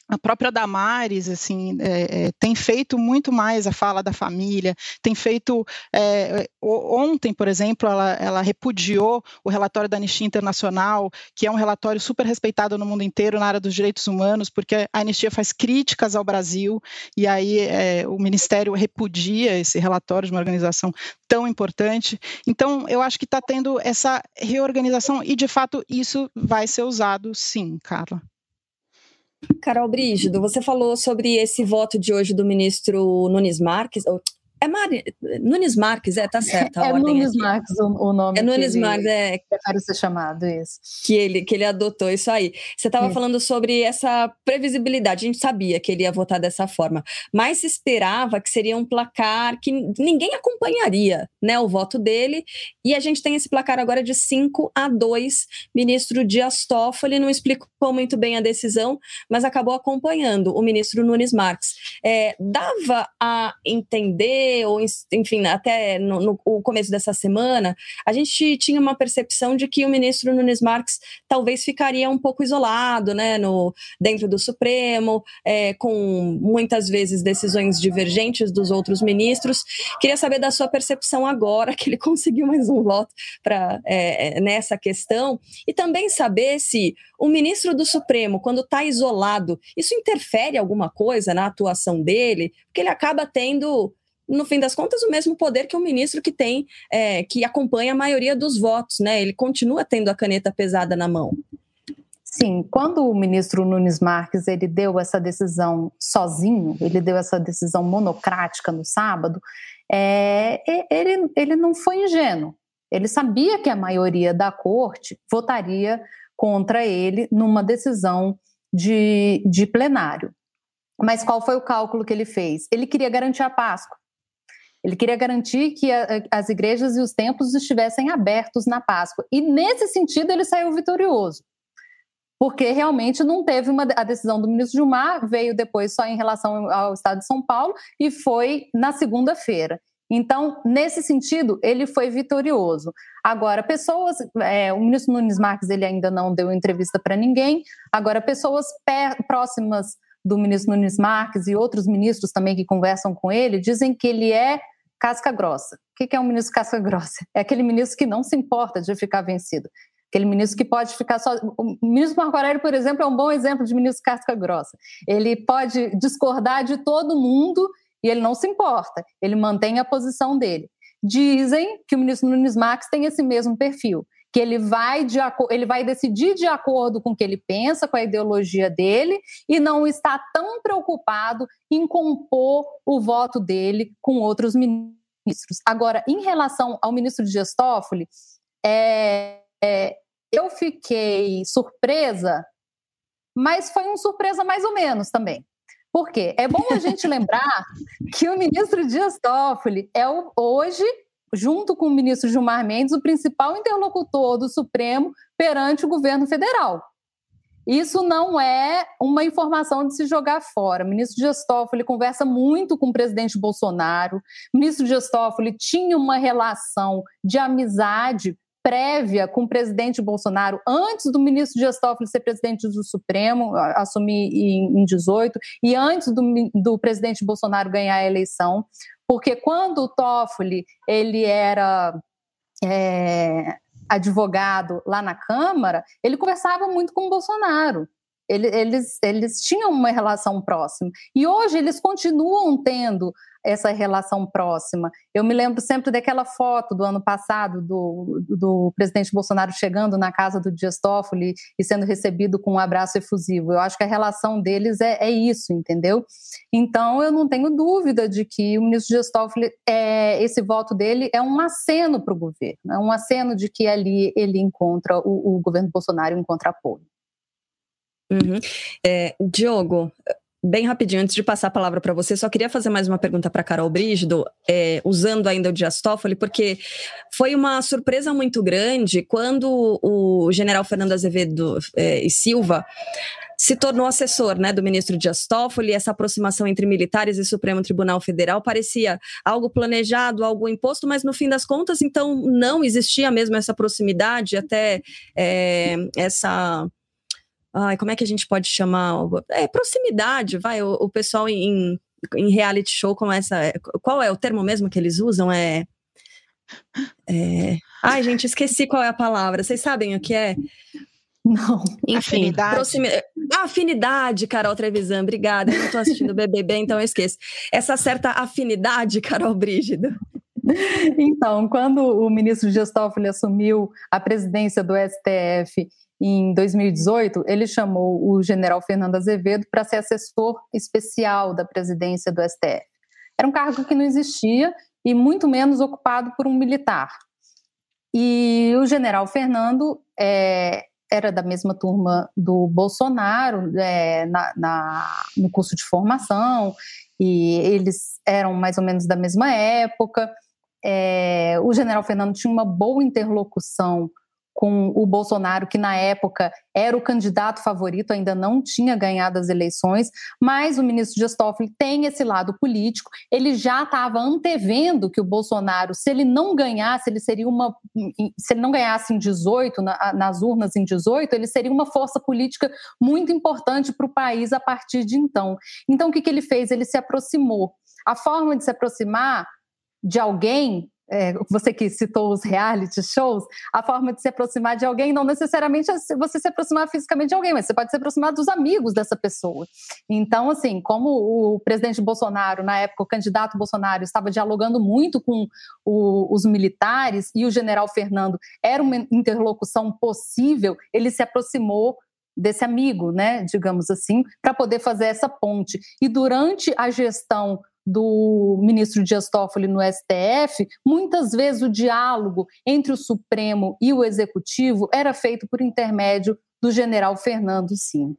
a própria Damares assim é, é, tem feito muito mais a fala da família, tem feito é, ontem, por exemplo, ela, ela, repudiou o relatório da Anistia Internacional, que é um relatório super respeitado no mundo inteiro na área dos direitos humanos, porque a Anistia faz críticas ao Brasil e aí é, o Ministério repudia esse relatório de uma organização tão importante. Então, eu acho que está tendo essa reorganização e, de fato, isso vai ser usado, sim, Carla. Carol Brígido, você falou sobre esse voto de hoje do ministro Nunes Marques, é Mari... Nunes Marques, é, tá certo. é Nunes aqui. Marques o, o, nome. É Nunes Marques, é. Prefere ser chamado, isso. Que ele, que ele adotou, isso aí. Você estava falando sobre essa previsibilidade, a gente sabia que ele ia votar dessa forma, mas se esperava que seria um placar que ninguém acompanharia, né, o voto dele, e a gente tem esse placar agora de 5 a 2. Ministro Dias Toffoli não explicou muito bem a decisão, mas acabou acompanhando o ministro Nunes Marques. É, dava a entender ou enfim, até no, no, começo dessa semana, a gente tinha uma percepção de que o ministro Nunes Marques talvez ficaria um pouco isolado, né, no, dentro do Supremo, é, com muitas vezes decisões divergentes dos outros ministros. Queria saber da sua percepção agora que ele conseguiu mais um voto para é, é, nessa questão e também saber se o ministro do Supremo, quando está isolado, isso interfere alguma coisa na atuação dele, porque ele acaba tendo no fim das contas, o mesmo poder que o ministro que tem, é, que acompanha a maioria dos votos, né? Ele continua tendo a caneta pesada na mão. Sim, quando o ministro Nunes Marques ele deu essa decisão sozinho, ele deu essa decisão monocrática no sábado, é, ele, ele não foi ingênuo. Ele sabia que a maioria da corte votaria contra ele numa decisão de, de plenário. Mas qual foi o cálculo que ele fez? Ele queria garantir a Páscoa. Ele queria garantir que a, as igrejas e os templos estivessem abertos na Páscoa. E nesse sentido ele saiu vitorioso. Porque realmente não teve uma a decisão do ministro Gilmar, veio depois só em relação ao estado de São Paulo e foi na segunda-feira. Então, nesse sentido, ele foi vitorioso. Agora, pessoas, é, o ministro Nunes Marques ele ainda não deu entrevista para ninguém. Agora, pessoas próximas do ministro Nunes Marques e outros ministros também que conversam com ele dizem que ele é casca grossa. O que é um ministro casca grossa? É aquele ministro que não se importa de ficar vencido. Aquele ministro que pode ficar só. O ministro Marco Aurélio, por exemplo, é um bom exemplo de ministro casca grossa. Ele pode discordar de todo mundo e ele não se importa. Ele mantém a posição dele. Dizem que o ministro Nunes Marques tem esse mesmo perfil que ele vai, de, ele vai decidir de acordo com o que ele pensa, com a ideologia dele, e não está tão preocupado em compor o voto dele com outros ministros. Agora, em relação ao ministro Dias Toffoli, é, é, eu fiquei surpresa, mas foi uma surpresa mais ou menos também. Por quê? É bom a gente lembrar que o ministro Dias Toffoli é o, hoje junto com o ministro Gilmar Mendes, o principal interlocutor do Supremo perante o governo federal. Isso não é uma informação de se jogar fora. O ministro Dias Toffoli conversa muito com o presidente Bolsonaro. O ministro Dias Toffoli tinha uma relação de amizade prévia com o presidente Bolsonaro antes do ministro Dias Toffoli ser presidente do Supremo, assumir em, 18, e antes do, do presidente Bolsonaro ganhar a eleição. Porque quando o Toffoli ele era é, advogado lá na Câmara, ele conversava muito com o Bolsonaro. Ele, eles, eles tinham uma relação próxima. E hoje eles continuam tendo essa relação próxima. Eu me lembro sempre daquela foto do ano passado do, do presidente Bolsonaro chegando na casa do Dias Toffoli e sendo recebido com um abraço efusivo. Eu acho que a relação deles é, é isso, entendeu? Então eu não tenho dúvida de que o ministro Dias Toffoli, é, esse voto dele é um aceno para o governo, é um aceno de que ali ele encontra, o, o governo Bolsonaro encontra apoio. Uhum. É, Diogo, bem rapidinho, antes de passar a palavra para você, só queria fazer mais uma pergunta para Carol Brígido, é, usando ainda o Dias Toffoli, porque foi uma surpresa muito grande quando o general Fernando Azevedo é, e Silva se tornou assessor né, do ministro Dias Toffoli, essa aproximação entre militares e Supremo Tribunal Federal parecia algo planejado, algo imposto, mas no fim das contas, então, não existia mesmo essa proximidade, até é, essa Ai, como é que a gente pode chamar? É proximidade, vai. O, o pessoal em, em reality show começa. É, qual é o termo mesmo que eles usam? É. é... Ai, gente, esqueci qual é a palavra. Vocês sabem o que é? Não. Enfim, afinidade. Proximidade. Afinidade, Carol Trevisan, obrigada. Eu não estou assistindo o BBB, então eu esqueço. Essa certa afinidade, Carol Brígido. Então, quando o ministro Dias Toffoli assumiu a presidência do STF em 2018, ele chamou o general Fernando Azevedo para ser assessor especial da presidência do STF. Era um cargo que não existia e muito menos ocupado por um militar. E o general Fernando é, era da mesma turma do Bolsonaro é, na, na, no curso de formação, e eles eram mais ou menos da mesma época. É, o general Fernando tinha uma boa interlocução com o Bolsonaro, que na época era o candidato favorito, ainda não tinha ganhado as eleições, mas o ministro Dias Toffoli tem esse lado político. Ele já estava antevendo que o Bolsonaro, se ele não ganhasse, ele seria uma. Se ele não ganhasse em 18, na, nas urnas em 18, ele seria uma força política muito importante para o país a partir de então. Então, o que, que ele fez? Ele se aproximou. A forma de se aproximar de alguém é, você que citou os reality shows, a forma de se aproximar de alguém não necessariamente é você se aproximar fisicamente de alguém, mas você pode se aproximar dos amigos dessa pessoa. Então, assim, como o presidente Bolsonaro, na época, o candidato Bolsonaro, estava dialogando muito com o, os militares e o general Fernando era uma interlocução possível, ele se aproximou desse amigo, né, digamos assim, para poder fazer essa ponte. E durante a gestão do ministro Dias Toffoli no STF, muitas vezes o diálogo entre o Supremo e o Executivo era feito por intermédio do general Fernando Sim.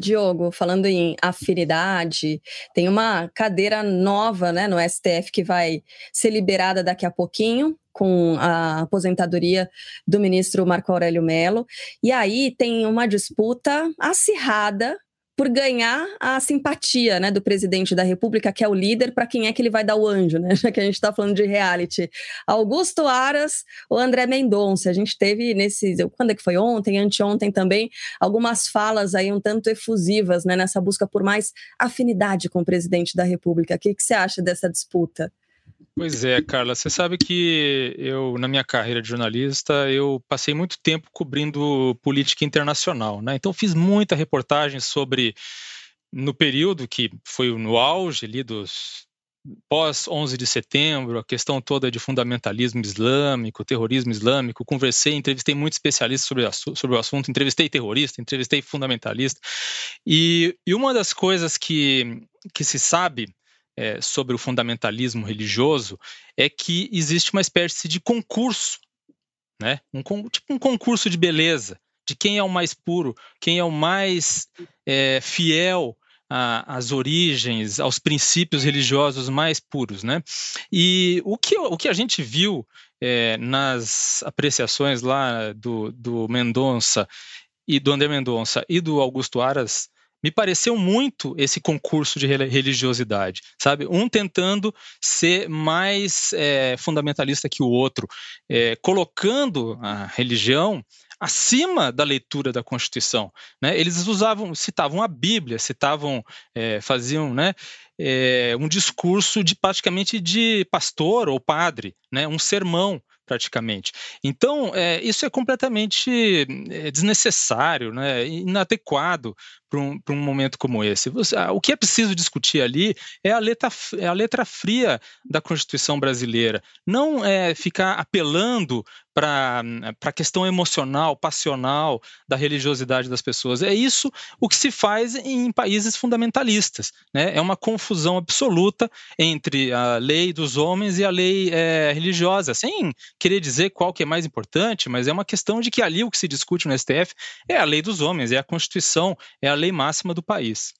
Diogo, falando em afinidade, tem uma cadeira nova né, no STF que vai ser liberada daqui a pouquinho, com a aposentadoria do ministro Marco Aurélio Mello. E aí tem uma disputa acirrada por ganhar a simpatia né, do presidente da República, que é o líder, para quem é que ele vai dar o anjo, né? Já que a gente está falando de reality. Augusto Aras ou André Mendonça. A gente teve nesses. Quando é que foi ontem, anteontem também, algumas falas aí um tanto efusivas né, nessa busca por mais afinidade com o presidente da República. O que, que você acha dessa disputa? Pois é, Carla, você sabe que eu, na minha carreira de jornalista, eu passei muito tempo cobrindo política internacional, né? Então fiz muita reportagem sobre, no período que foi no auge ali dos pós 11 de setembro, a questão toda de fundamentalismo islâmico, terrorismo islâmico, conversei, entrevistei muitos especialistas sobre, sobre o assunto, entrevistei terrorista, entrevistei fundamentalista, e, e uma das coisas que, que se sabe é, sobre o fundamentalismo religioso é que existe uma espécie de concurso, né? um, tipo um concurso de beleza, de quem é o mais puro, quem é o mais é, fiel às origens, aos princípios religiosos mais puros, né? E o que, o que a gente viu é, nas apreciações lá do, do Mendonça e do André Mendonça e do Augusto Aras me pareceu muito esse concurso de religiosidade, sabe? Um tentando ser mais é, fundamentalista que o outro, é, colocando a religião acima da leitura da Constituição. Né? Eles usavam, citavam a Bíblia, citavam, é, faziam, né, é, um discurso de praticamente de pastor ou padre, né, um sermão praticamente. Então, é, isso é completamente é, desnecessário, né, inadequado para um, um momento como esse. Você, o que é preciso discutir ali é a letra, é a letra fria da Constituição brasileira, não é ficar apelando para a questão emocional, passional da religiosidade das pessoas. É isso o que se faz em países fundamentalistas. Né? É uma confusão absoluta entre a lei dos homens e a lei é, religiosa, sem querer dizer qual que é mais importante, mas é uma questão de que ali o que se discute no STF é a lei dos homens, é a Constituição, é a lei máxima do país.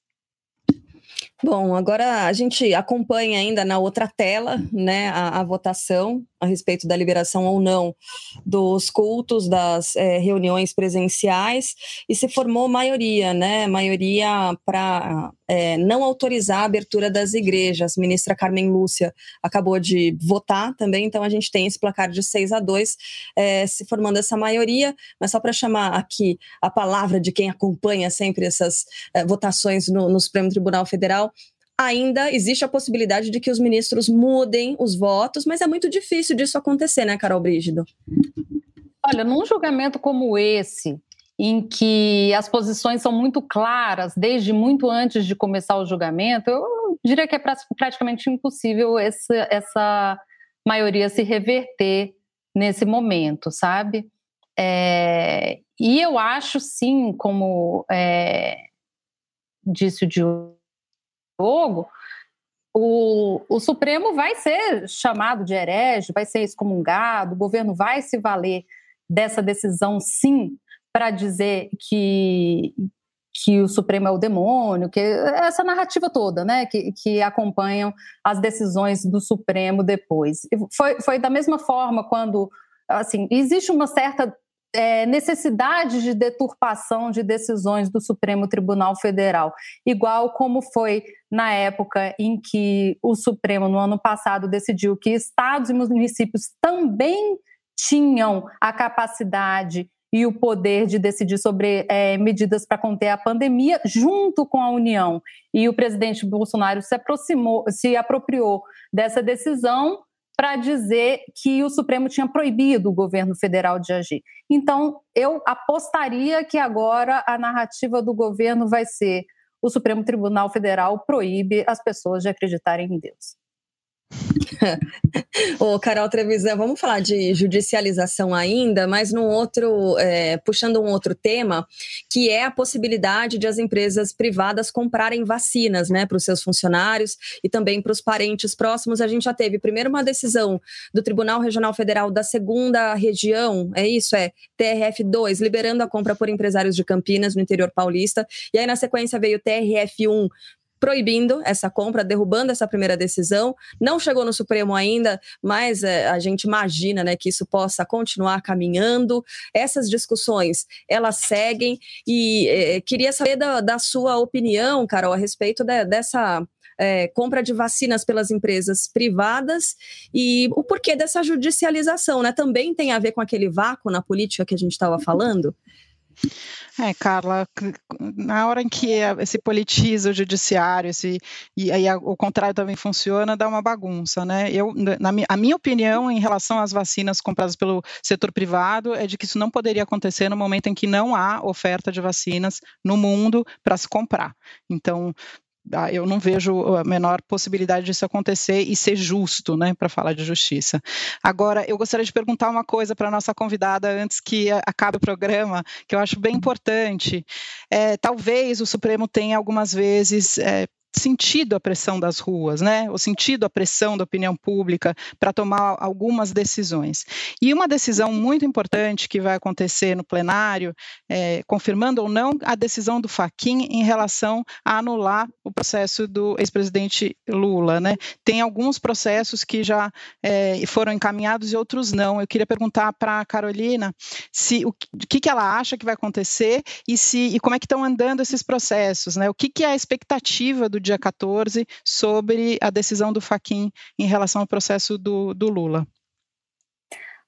Bom, agora a gente acompanha ainda na outra tela né, a, a votação a respeito da liberação ou não dos cultos, das é, reuniões presenciais, e se formou maioria, né? Maioria para é, não autorizar a abertura das igrejas. A ministra Carmen Lúcia acabou de votar também, então a gente tem esse placar de 6 a 2, é, se formando essa maioria, mas só para chamar aqui a palavra de quem acompanha sempre essas é, votações no, no Supremo Tribunal Federal ainda existe a possibilidade de que os ministros mudem os votos, mas é muito difícil disso acontecer, né, Carol Brígido? Olha, num julgamento como esse, em que as posições são muito claras desde muito antes de começar o julgamento, eu diria que é praticamente impossível esse, essa maioria se reverter nesse momento, sabe? É, e eu acho sim, como é, disse o Diogo, o, o Supremo vai ser chamado de herege, vai ser excomungado, o governo vai se valer dessa decisão, sim, para dizer que, que o Supremo é o demônio, que essa narrativa toda, né, que, que acompanham as decisões do Supremo depois. Foi, foi da mesma forma quando, assim, existe uma certa é, necessidade de deturpação de decisões do Supremo Tribunal Federal, igual como foi na época em que o Supremo, no ano passado, decidiu que estados e municípios também tinham a capacidade e o poder de decidir sobre é, medidas para conter a pandemia junto com a União. E o presidente Bolsonaro se aproximou, se apropriou dessa decisão para dizer que o Supremo tinha proibido o governo federal de agir. Então, eu apostaria que agora a narrativa do governo vai ser o Supremo Tribunal Federal proíbe as pessoas de acreditarem em Deus. Ô, Carol Trevisan, vamos falar de judicialização ainda, mas num outro, é, puxando um outro tema, que é a possibilidade de as empresas privadas comprarem vacinas, né, para os seus funcionários e também para os parentes próximos. A gente já teve primeiro uma decisão do Tribunal Regional Federal da segunda região, é isso, é TRF 2, liberando a compra por empresários de Campinas no interior paulista, e aí na sequência veio o TRF 1 proibindo essa compra, derrubando essa primeira decisão. Não chegou no Supremo ainda, mas é, a gente imagina né, que isso possa continuar caminhando. Essas discussões, elas seguem e é, queria saber da, da, sua opinião, Carol, a respeito de, dessa é, compra de vacinas pelas empresas privadas e o porquê dessa judicialização, né? Também tem a ver com aquele vácuo na política que a gente estava falando? É, Carla, na hora em que se politiza o judiciário, esse, e aí o contrário também funciona, dá uma bagunça, né? Eu, na a minha opinião em relação às vacinas compradas pelo setor privado é de que isso não poderia acontecer no momento em que não há oferta de vacinas no mundo para se comprar. Então, eu não vejo a menor possibilidade disso acontecer e ser justo, né, para falar de justiça. Agora, eu gostaria de perguntar uma coisa para a nossa convidada antes que acabe o programa, que eu acho bem importante. É, talvez o Supremo tenha algumas vezes é, sentido a pressão das ruas, né? O sentido a pressão da opinião pública para tomar algumas decisões. E uma decisão muito importante que vai acontecer no plenário, é, confirmando ou não a decisão do Faquin em relação a anular o processo do ex-presidente Lula, né? Tem alguns processos que já é, foram encaminhados e outros não. Eu queria perguntar para a Carolina se o que, que ela acha que vai acontecer e se e como é que estão andando esses processos, né? O que, que é a expectativa do dia 14 sobre a decisão do Faquin em relação ao processo do, do Lula.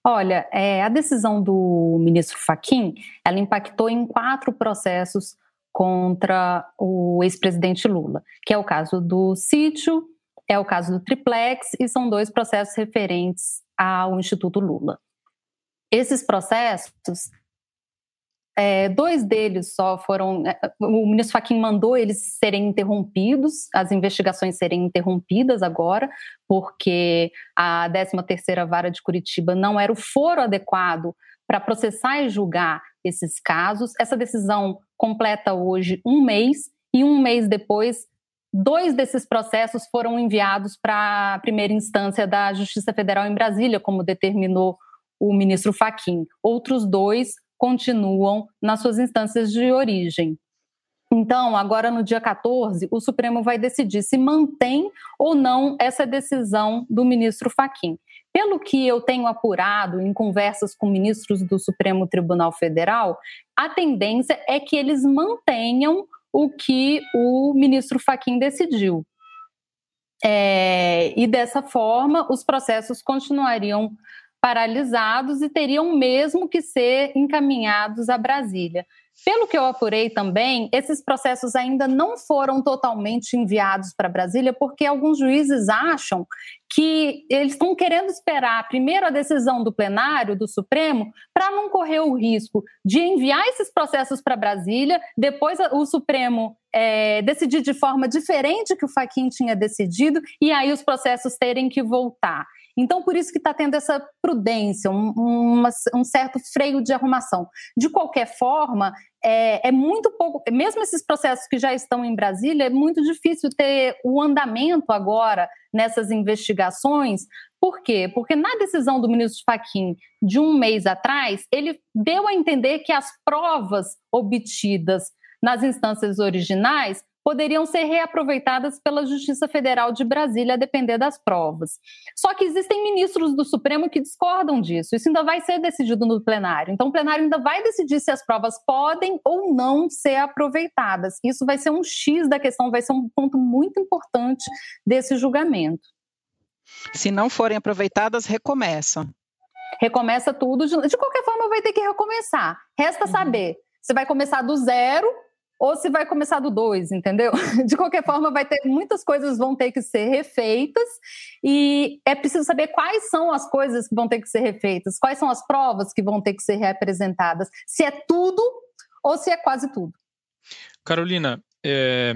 Olha, é, a decisão do ministro Faquin, ela impactou em quatro processos contra o ex-presidente Lula, que é o caso do sítio, é o caso do triplex e são dois processos referentes ao Instituto Lula. Esses processos é, dois deles só foram. É, o ministro Fachin mandou eles serem interrompidos, as investigações serem interrompidas agora, porque a 13ª Vara de Curitiba não era o foro adequado para processar e julgar esses casos. Essa decisão completa hoje um mês, e um mês depois, dois desses processos foram enviados para a primeira instância da Justiça Federal em Brasília, como determinou o ministro Faquim. Outros dois continuam nas suas instâncias de origem. Então, agora no dia 14, o Supremo vai decidir se mantém ou não essa decisão do ministro Faquim. Pelo que eu tenho apurado em conversas com ministros do Supremo Tribunal Federal, a tendência é que eles mantenham o que o ministro Faquim decidiu. É, e dessa forma, os processos continuariam paralisados e teriam mesmo que ser encaminhados a Brasília. Pelo que eu apurei também, esses processos ainda não foram totalmente enviados para Brasília, porque alguns juízes acham que eles estão querendo esperar primeiro a decisão do plenário, do Supremo, para não correr o risco de enviar esses processos para Brasília, depois o Supremo é, decidir de forma diferente que o Faquin tinha decidido, e aí os processos terem que voltar. Então, por isso que está tendo essa prudência, um, um certo freio de arrumação. De qualquer forma, é, é, muito pouco, mesmo esses processos que já estão em Brasília, é muito difícil ter o andamento agora nessas investigações. Por quê? Porque na decisão do ministro Fachin de um mês atrás, ele deu a entender que as provas obtidas nas instâncias originais poderiam ser reaproveitadas pela Justiça Federal de Brasília, a depender das provas. Só que existem ministros do Supremo que discordam disso. Isso ainda vai ser decidido no plenário. Então, o plenário ainda vai decidir se as provas podem ou não ser aproveitadas. Isso vai ser um X da questão, vai ser um ponto muito importante desse julgamento. Se não forem aproveitadas, recomeça. Recomeça tudo. De qualquer forma, vai ter que recomeçar. Resta uhum. saber se vai começar do zero ou se vai começar do 2, entendeu? De qualquer forma, vai ter muitas coisas vão ter que ser refeitas e é preciso saber quais são as coisas que vão ter que ser refeitas, quais são as provas que vão ter que ser representadas, se é tudo ou se é quase tudo. Carolina, é,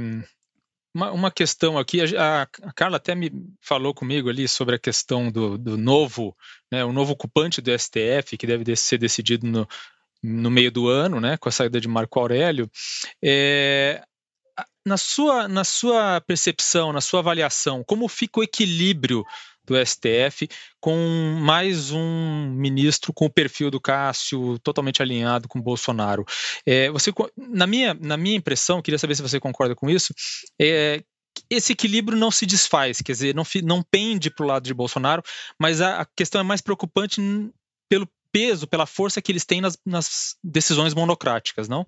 uma, uma, questão aqui, a, a, Carla até me falou comigo ali sobre a questão do, do novo, né, o novo ocupante do STF, que deve ser decidido no, no meio do ano, né, com a saída de Marco Aurélio, é, na, sua, na sua percepção, na sua avaliação, como fica o equilíbrio do STF com mais um ministro com o perfil do Cássio totalmente alinhado com Bolsonaro? É, você, na, minha, na minha impressão, queria saber se você concorda com isso, é, esse equilíbrio não se desfaz, quer dizer, não, não pende para o lado de Bolsonaro, mas a, a questão é mais preocupante pelo peso, pela força que eles têm nas, nas decisões monocráticas, não?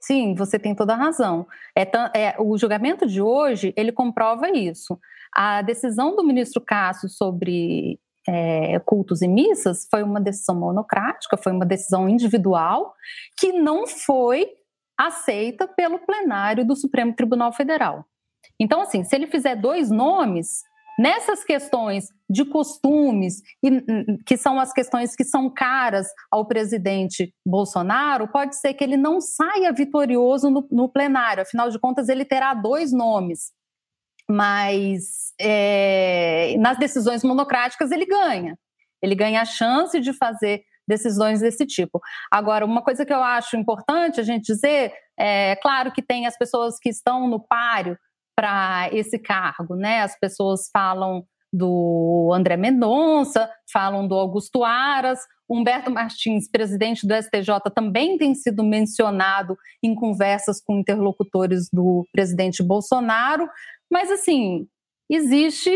Sim, você tem toda a razão. É, é, o julgamento de hoje ele comprova isso. A decisão do ministro Cássio sobre é, cultos e missas foi uma decisão monocrática, foi uma decisão individual que não foi aceita pelo plenário do Supremo Tribunal Federal. Então, assim, se ele fizer dois nomes, Nessas questões de costumes, que são as questões que são caras ao presidente Bolsonaro, pode ser que ele não saia vitorioso no, no plenário, afinal de contas, ele terá dois nomes. Mas é, nas decisões monocráticas ele ganha. Ele ganha a chance de fazer decisões desse tipo. Agora, uma coisa que eu acho importante a gente dizer, é claro que tem as pessoas que estão no páreo para esse cargo, né? As pessoas falam do André Mendonça, falam do Augusto Aras, Humberto Martins, presidente do STJ, também tem sido mencionado em conversas com interlocutores do presidente Bolsonaro, mas assim, existe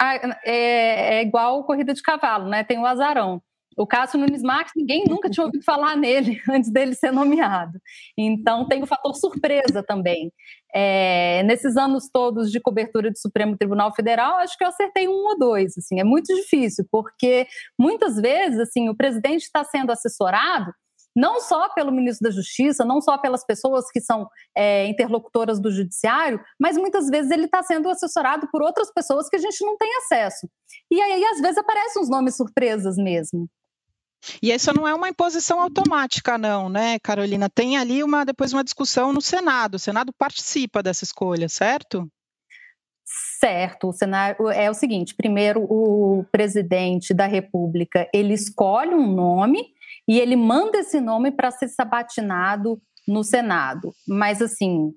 é, é igual corrida de cavalo, né? Tem o azarão. O Cássio Nunes Marques, ninguém nunca tinha ouvido falar nele antes dele ser nomeado. Então, tem o fator surpresa também. É, nesses anos todos de cobertura do Supremo Tribunal Federal, acho que eu acertei um ou dois. Assim, é muito difícil, porque muitas vezes assim, o presidente está sendo assessorado não só pelo ministro da Justiça, não só pelas pessoas que são é, interlocutoras do Judiciário, mas muitas vezes ele está sendo assessorado por outras pessoas que a gente não tem acesso. E aí, às vezes, aparecem uns nomes surpresas mesmo. E isso não é uma imposição automática, não, né, Carolina? Tem ali uma depois uma discussão no Senado. O Senado participa dessa escolha, certo? Certo. O cenário é o seguinte: primeiro, o presidente da República ele escolhe um nome e ele manda esse nome para ser sabatinado no Senado. Mas assim,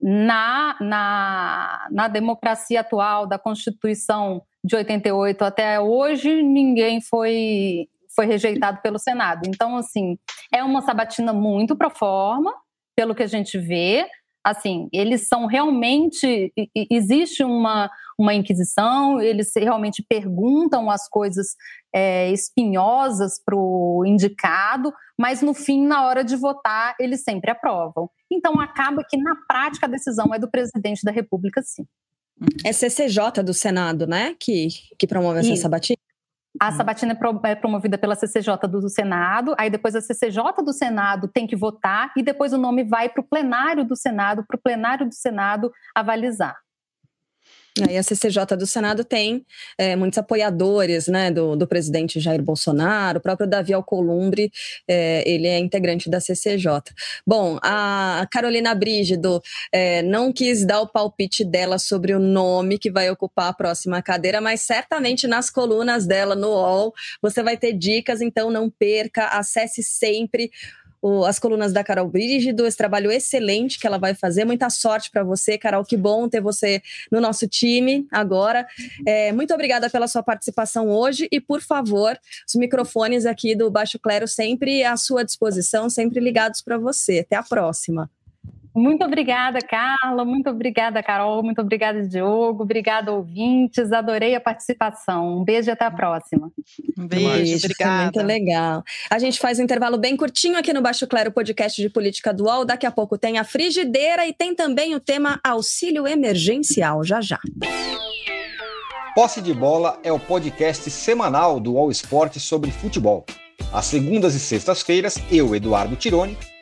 na, na, na democracia atual da Constituição de 88 até hoje, ninguém foi foi rejeitado pelo Senado. Então, assim, é uma sabatina muito pro forma, pelo que a gente vê. Assim, eles são realmente. Existe uma, uma inquisição, eles realmente perguntam as coisas é, espinhosas para o indicado, mas no fim, na hora de votar, eles sempre aprovam. Então, acaba que na prática a decisão é do presidente da República, sim. É CCJ do Senado, né, que, que promove essa sabatina? A hum. sabatina é, é promovida pela CCJ do Senado, aí depois a CCJ do Senado tem que votar e depois o nome vai para o plenário do Senado, para o plenário do Senado avalizar. Aí a CCJ do Senado tem é, muitos apoiadores né, do, do, presidente Jair Bolsonaro, o próprio Davi Alcolumbre, é, ele é integrante da CCJ. Bom, a Carolina Brígido é, não quis dar o palpite dela sobre o nome que vai ocupar a próxima cadeira, mas certamente nas colunas dela no UOL você vai ter dicas, então não perca, acesse sempre o, as colunas da Carol Brígido, esse trabalho excelente que ela vai fazer. Muita sorte para você, Carol. Que bom ter você no nosso time agora. É, muito obrigada pela sua participação hoje e, por favor, os microfones aqui do Baixo Clero sempre à sua disposição, sempre ligados para você. Até a próxima. Muito obrigada, Carla. Muito obrigada, Carol. Muito obrigada, Diogo. Obrigada, ouvintes. Adorei a participação. Um beijo e até a próxima. Um beijo, beijo obrigada. Muito legal. A gente faz um intervalo bem curtinho aqui no Baixo Clero, podcast de política dual. Daqui a pouco tem a frigideira e tem também o tema auxílio emergencial. Já já. Posse de Bola é o podcast semanal do All Sport sobre futebol. Às segundas e sextas-feiras, eu, Eduardo Tironi,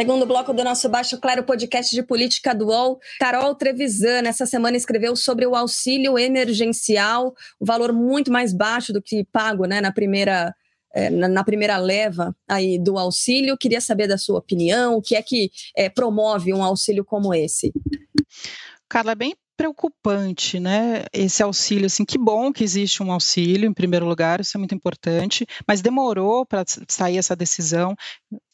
Segundo bloco do nosso Baixo Claro podcast de política do UOL, Carol Trevisan, essa semana escreveu sobre o auxílio emergencial, o valor muito mais baixo do que pago né, na primeira é, na, primeira leva aí do auxílio. Queria saber da sua opinião, o que é que é, promove um auxílio como esse? Carla, é bem preocupante, né? Esse auxílio, assim, que bom que existe um auxílio, em primeiro lugar, isso é muito importante, mas demorou para sair essa decisão.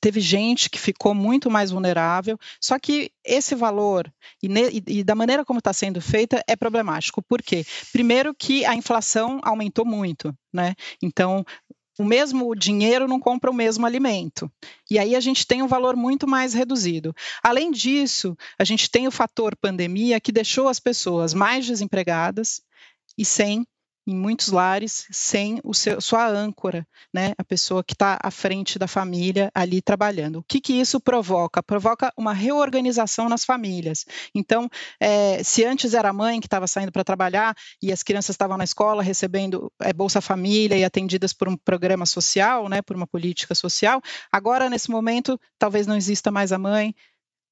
Teve gente que ficou muito mais vulnerável, só que esse valor e, ne, e da maneira como está sendo feita é problemático. Por quê? Primeiro que a inflação aumentou muito, né? Então, o mesmo dinheiro não compra o mesmo alimento. E aí a gente tem um valor muito mais reduzido. Além disso, a gente tem o fator pandemia que deixou as pessoas mais desempregadas e sem em muitos lares sem o seu, sua âncora, né? A pessoa que está à frente da família ali trabalhando. O que, que isso provoca? Provoca uma reorganização nas famílias. Então, é, se antes era a mãe que estava saindo para trabalhar e as crianças estavam na escola recebendo é, Bolsa Família e atendidas por um programa social, né? Por uma política social, agora nesse momento talvez não exista mais a mãe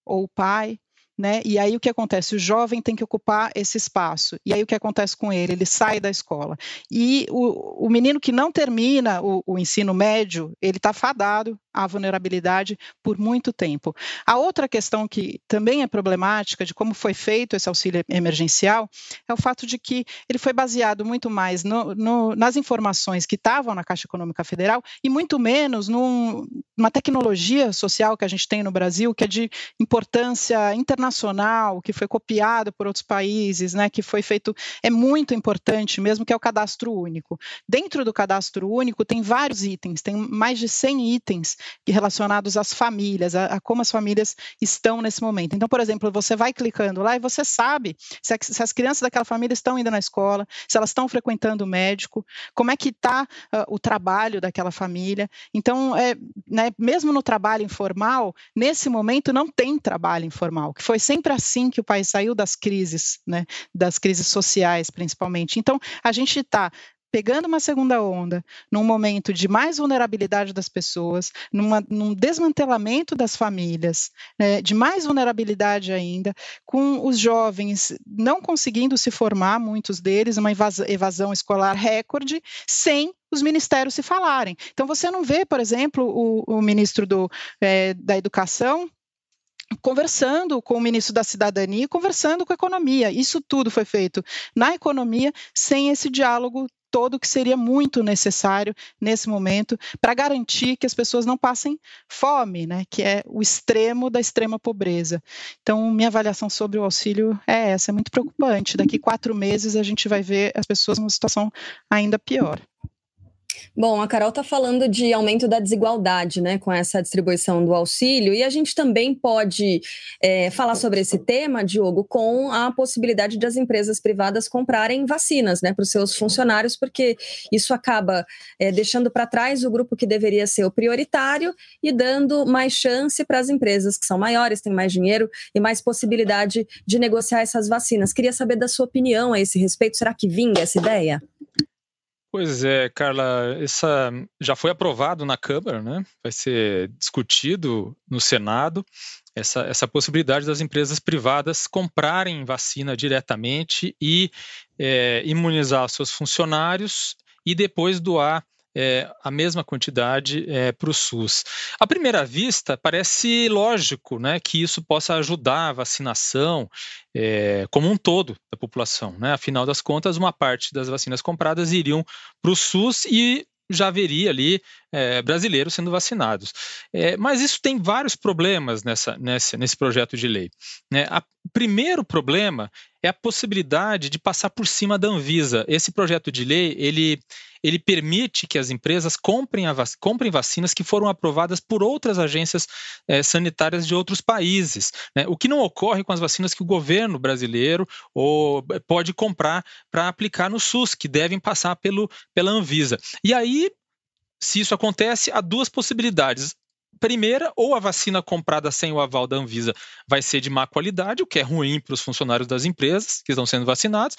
ou o pai, né? E aí o que acontece? O jovem tem que ocupar esse espaço. E aí o que acontece com ele? Ele sai da escola. E o, o menino que não termina o, o ensino médio, ele está fadado à vulnerabilidade por muito tempo. A outra questão que também é problemática de como foi feito esse auxílio emergencial é o fato de que ele foi baseado muito mais no, no, nas informações que estavam na Caixa Econômica Federal e muito menos num, numa tecnologia social que a gente tem no Brasil, que é de importância internacional, que foi copiado por outros países, né, que foi feito, é muito importante mesmo, que é o cadastro único. Dentro do cadastro único tem vários itens, tem mais de 100 itens relacionados às famílias, a, a, como as famílias estão nesse momento. Então, por exemplo, você vai clicando lá e você sabe se, a, se as crianças daquela família estão indo na escola, se elas estão frequentando o médico, como é que está uh, o trabalho daquela família. Então, é, né, mesmo no trabalho informal, nesse momento não tem trabalho informal, que foi sempre assim que o país saiu das crises, né, das crises sociais, principalmente. Então, a gente está pegando uma segunda onda, num momento de mais vulnerabilidade das pessoas, numa, num desmantelamento das famílias, né, de mais vulnerabilidade ainda, com os jovens não conseguindo se formar, muitos deles, uma evasão escolar recorde, sem os ministérios se falarem. Então, você não vê, por exemplo, o, o ministro do, é, da Educação conversando com o ministro da Cidadania, conversando com a economia. Isso tudo foi feito na economia sem esse diálogo todo que seria muito necessário nesse momento para garantir que as pessoas não passem fome, né, que é o extremo da extrema pobreza. Então, minha avaliação sobre o auxílio é essa, é muito preocupante. Daqui quatro meses a gente vai ver as pessoas numa situação ainda pior. Bom, a Carol está falando de aumento da desigualdade, né, com essa distribuição do auxílio, e a gente também pode é, falar sobre esse tema, Diogo, com a possibilidade de as empresas privadas comprarem vacinas, né, para os seus funcionários, porque isso acaba é, deixando para trás o grupo que deveria ser o prioritário e dando mais chance para as empresas que são maiores, têm mais dinheiro e mais possibilidade de negociar essas vacinas. Queria saber da sua opinião a esse respeito. Será que vinga essa ideia? Pois é, Carla, essa já foi aprovado na Câmara, né? Vai ser discutido no Senado essa, essa possibilidade das empresas privadas comprarem vacina diretamente e é, imunizar seus funcionários e depois doar é, a mesma quantidade é, para o SUS. À primeira vista, parece lógico né, que isso possa ajudar a vacinação é, como um todo da população. Né? Afinal das contas, uma parte das vacinas compradas iriam para o SUS e já haveria ali é, brasileiros sendo vacinados. É, mas isso tem vários problemas nessa, nessa, nesse projeto de lei. Né? O primeiro problema é a possibilidade de passar por cima da Anvisa. Esse projeto de lei ele, ele permite que as empresas comprem, vac comprem vacinas que foram aprovadas por outras agências é, sanitárias de outros países. Né? O que não ocorre com as vacinas que o governo brasileiro ou, pode comprar para aplicar no SUS, que devem passar pelo, pela Anvisa. E aí se isso acontece, há duas possibilidades primeira, ou a vacina comprada sem o aval da Anvisa vai ser de má qualidade, o que é ruim para os funcionários das empresas que estão sendo vacinados,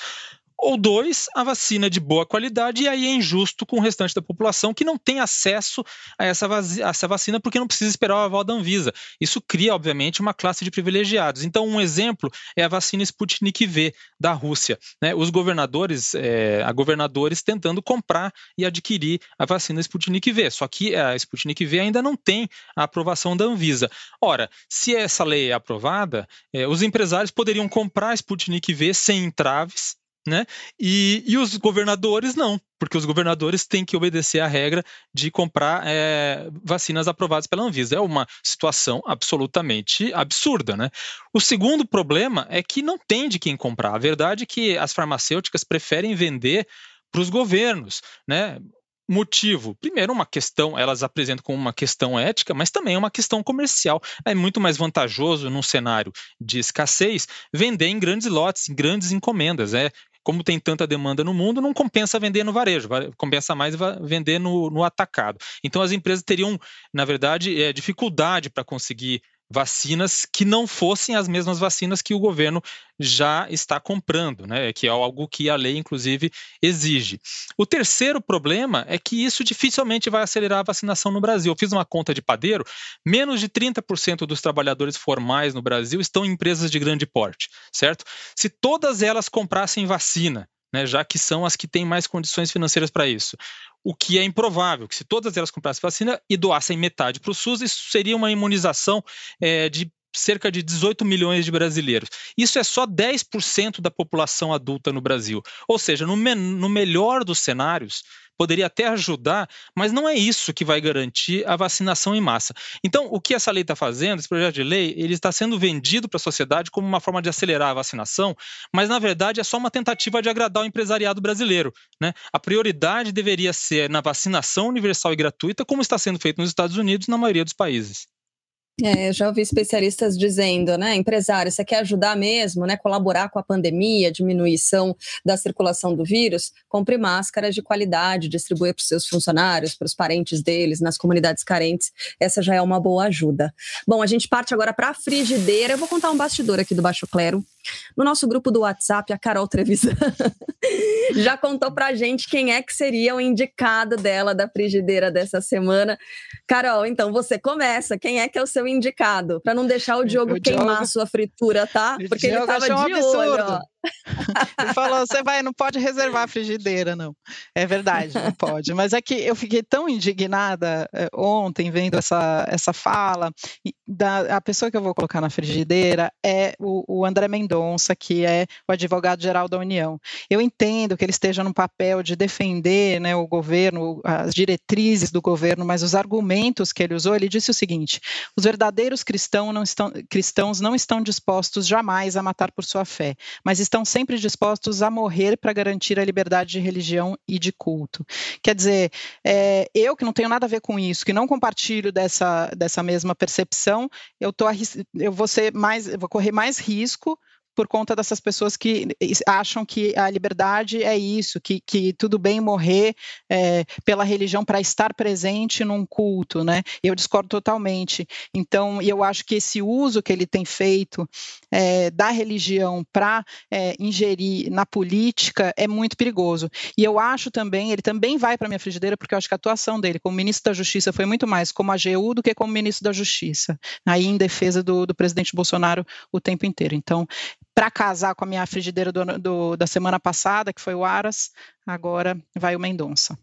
ou dois, a vacina de boa qualidade, e aí é injusto com o restante da população que não tem acesso a essa, a essa vacina porque não precisa esperar o aval da Anvisa. Isso cria, obviamente, uma classe de privilegiados. Então, um exemplo é a vacina Sputnik V da Rússia. Né? Os governadores, é, a governadores tentando comprar e adquirir a vacina Sputnik V. Só que a Sputnik V ainda não tem a aprovação da Anvisa. Ora, se essa lei é aprovada, é, os empresários poderiam comprar a Sputnik V sem entraves né? E, e os governadores não, porque os governadores têm que obedecer à regra de comprar é, vacinas aprovadas pela Anvisa. É uma situação absolutamente absurda, né? O segundo problema é que não tem de quem comprar. A verdade é que as farmacêuticas preferem vender para os governos, né? Motivo, primeiro, uma questão, elas apresentam como uma questão ética, mas também é uma questão comercial. É muito mais vantajoso num cenário de escassez vender em grandes lotes, em grandes encomendas. É como tem tanta demanda no mundo, não compensa vender no varejo, compensa mais vender no, no atacado. Então as empresas teriam, na verdade, é, dificuldade para conseguir vacinas que não fossem as mesmas vacinas que o governo já está comprando, né? que é algo que a lei, inclusive, exige. O terceiro problema é que isso dificilmente vai acelerar a vacinação no Brasil. Eu fiz uma conta de padeiro, menos de 30% dos trabalhadores formais no Brasil estão em empresas de grande porte, certo? Se todas elas comprassem vacina, né, já que são as que têm mais condições financeiras para isso o que é improvável, que se todas elas comprassem vacina e doassem metade para o SUS, isso seria uma imunização é, de cerca de 18 milhões de brasileiros. Isso é só 10% da população adulta no Brasil. Ou seja, no, no melhor dos cenários, poderia até ajudar, mas não é isso que vai garantir a vacinação em massa. Então, o que essa lei está fazendo, esse projeto de lei, ele está sendo vendido para a sociedade como uma forma de acelerar a vacinação, mas na verdade é só uma tentativa de agradar o empresariado brasileiro. Né? A prioridade deveria ser na vacinação universal e gratuita, como está sendo feito nos Estados Unidos e na maioria dos países. É, já ouvi especialistas dizendo, né, empresário, você quer ajudar mesmo, né, colaborar com a pandemia, diminuição da circulação do vírus, compre máscaras de qualidade, distribua para os seus funcionários, para os parentes deles, nas comunidades carentes, essa já é uma boa ajuda. Bom, a gente parte agora para a frigideira, eu vou contar um bastidor aqui do Baixo Clero. No nosso grupo do WhatsApp, a Carol Trevisan já contou pra gente quem é que seria o indicado dela da frigideira dessa semana. Carol, então você começa. Quem é que é o seu indicado? Para não deixar o Diogo o queimar a sua fritura, tá? Porque ele tava de um olho, ó. Ele falou: você vai, não pode reservar a frigideira, não. É verdade, não pode. Mas é que eu fiquei tão indignada eh, ontem vendo essa, essa fala. Da, a pessoa que eu vou colocar na frigideira é o, o André Mendonça, que é o advogado-geral da União. Eu entendo que ele esteja no papel de defender né, o governo, as diretrizes do governo, mas os argumentos que ele usou, ele disse o seguinte: os verdadeiros cristãos não estão, cristãos não estão dispostos jamais a matar por sua fé, mas estão estão sempre dispostos a morrer para garantir a liberdade de religião e de culto. Quer dizer, é, eu que não tenho nada a ver com isso, que não compartilho dessa, dessa mesma percepção, eu, tô, eu vou ser mais, vou correr mais risco por conta dessas pessoas que acham que a liberdade é isso, que, que tudo bem morrer é, pela religião para estar presente num culto, né? Eu discordo totalmente. Então, eu acho que esse uso que ele tem feito é, da religião para é, ingerir na política é muito perigoso. E eu acho também, ele também vai para minha frigideira, porque eu acho que a atuação dele como ministro da Justiça foi muito mais como AGU do que como ministro da Justiça, aí em defesa do, do presidente Bolsonaro o tempo inteiro. Então, para casar com a minha frigideira do, do, da semana passada, que foi o Aras, agora vai o Mendonça.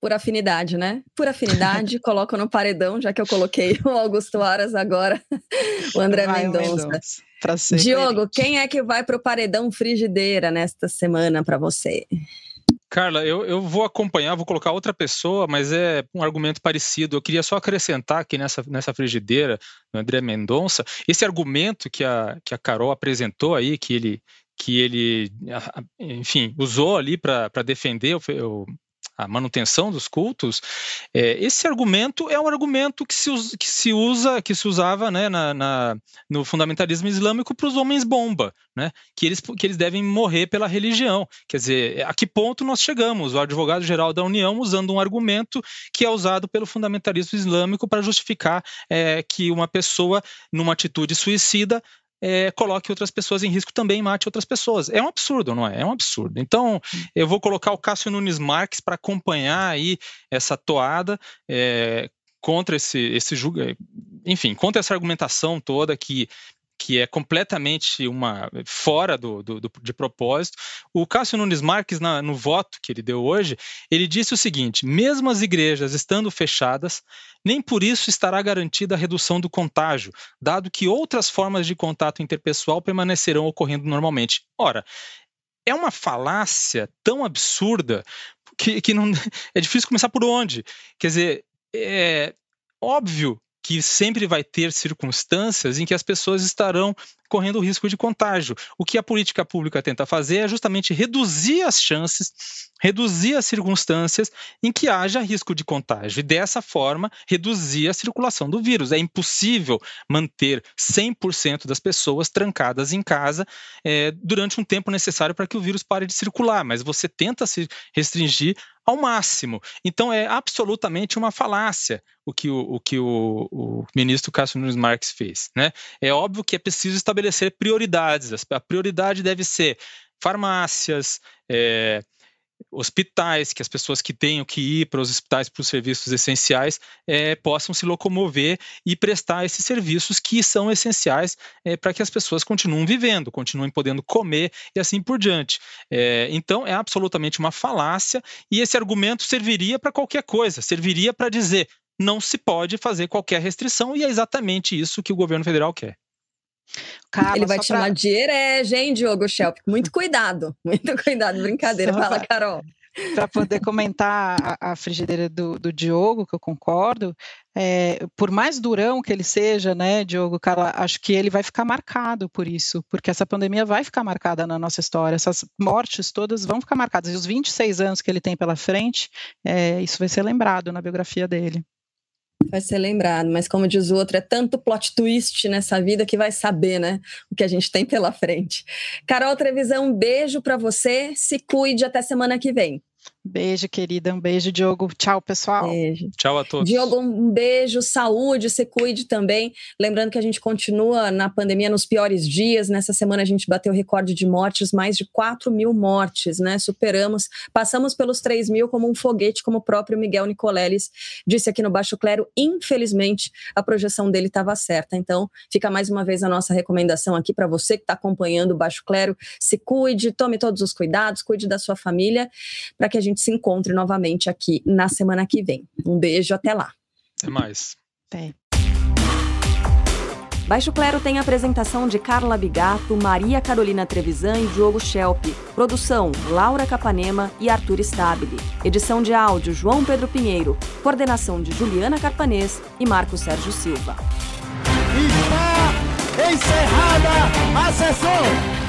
Por afinidade, né? Por afinidade, coloco no paredão, já que eu coloquei o Augusto Aras agora, o André vai Mendonça. Mendonça Diogo, quem é que vai para o paredão frigideira nesta semana para você? Carla, eu, eu vou acompanhar, vou colocar outra pessoa, mas é um argumento parecido. Eu queria só acrescentar aqui nessa, nessa frigideira do André Mendonça, esse argumento que a, que a Carol apresentou aí, que ele, que ele enfim, usou ali para defender o, o, a manutenção dos cultos, é, esse argumento é um argumento que se, que se usa, que se usava né, na, na no fundamentalismo islâmico para os homens bomba, né, que, eles, que eles devem morrer pela religião. Quer dizer, a que ponto nós chegamos? O advogado-geral da União usando um argumento que é usado pelo fundamentalismo islâmico para justificar é, que uma pessoa, numa atitude suicida, é, coloque outras pessoas em risco também mate outras pessoas. É um absurdo, não é? É um absurdo. Então, eu vou colocar o Cássio Nunes Marques para acompanhar aí essa toada é, contra esse, esse julga, enfim, contra essa argumentação toda que que é completamente uma fora do, do, do, de propósito. O Cássio Nunes Marques, na, no voto que ele deu hoje, ele disse o seguinte: mesmo as igrejas estando fechadas, nem por isso estará garantida a redução do contágio, dado que outras formas de contato interpessoal permanecerão ocorrendo normalmente. Ora, é uma falácia tão absurda que, que não, é difícil começar por onde. Quer dizer, é óbvio que sempre vai ter circunstâncias em que as pessoas estarão correndo o risco de contágio. O que a política pública tenta fazer é justamente reduzir as chances, reduzir as circunstâncias em que haja risco de contágio e dessa forma reduzir a circulação do vírus. É impossível manter 100% das pessoas trancadas em casa é, durante um tempo necessário para que o vírus pare de circular, mas você tenta se restringir ao máximo. Então é absolutamente uma falácia o que o, o que o, o, ministro Cássio Nunes Marques fez. Né? É óbvio que é preciso estabelecer prioridades. A prioridade deve ser farmácias, é, hospitais, que as pessoas que tenham que ir para os hospitais para os serviços essenciais é, possam se locomover e prestar esses serviços que são essenciais é, para que as pessoas continuem vivendo, continuem podendo comer e assim por diante. É, então é absolutamente uma falácia e esse argumento serviria para qualquer coisa, serviria para dizer não se pode fazer qualquer restrição e é exatamente isso que o governo federal quer. Carla, Ele vai te pra... chamar de herege, hein, Diogo Schelp? Muito cuidado, muito cuidado, brincadeira. Só Fala, Carol para poder comentar a, a frigideira do, do, Diogo, que eu concordo, é, por mais durão que ele seja, né, Diogo, cara, acho que ele vai ficar marcado por isso, porque essa pandemia vai ficar marcada na nossa história, essas mortes todas vão ficar marcadas, e os 26 anos que ele tem pela frente, é, isso vai ser lembrado na biografia dele. Vai ser lembrado, mas como diz o outro, é tanto plot twist nessa vida que vai saber, né? O que a gente tem pela frente. Carol Trevisão, um beijo para você. Se cuide até semana que vem. Beijo, querida. Um beijo, Diogo. Tchau, pessoal. Beijo. Tchau a todos. Diogo, um beijo, saúde, se cuide também. Lembrando que a gente continua na pandemia nos piores dias. Nessa semana a gente bateu recorde de mortes, mais de 4 mil mortes, né? Superamos, passamos pelos 3 mil como um foguete, como o próprio Miguel Nicoleles disse aqui no Baixo Clero. Infelizmente, a projeção dele estava certa. Então, fica mais uma vez a nossa recomendação aqui para você que está acompanhando o Baixo Clero. Se cuide, tome todos os cuidados, cuide da sua família, para que a gente se encontre novamente aqui na semana que vem. Um beijo, até lá. Até mais. Até. Baixo Clero tem a apresentação de Carla Bigato, Maria Carolina Trevisan e Diogo Schelp. Produção: Laura Capanema e Arthur Stabile. Edição de áudio: João Pedro Pinheiro. Coordenação de Juliana Carpanês e Marco Sérgio Silva. Está encerrada a sessão!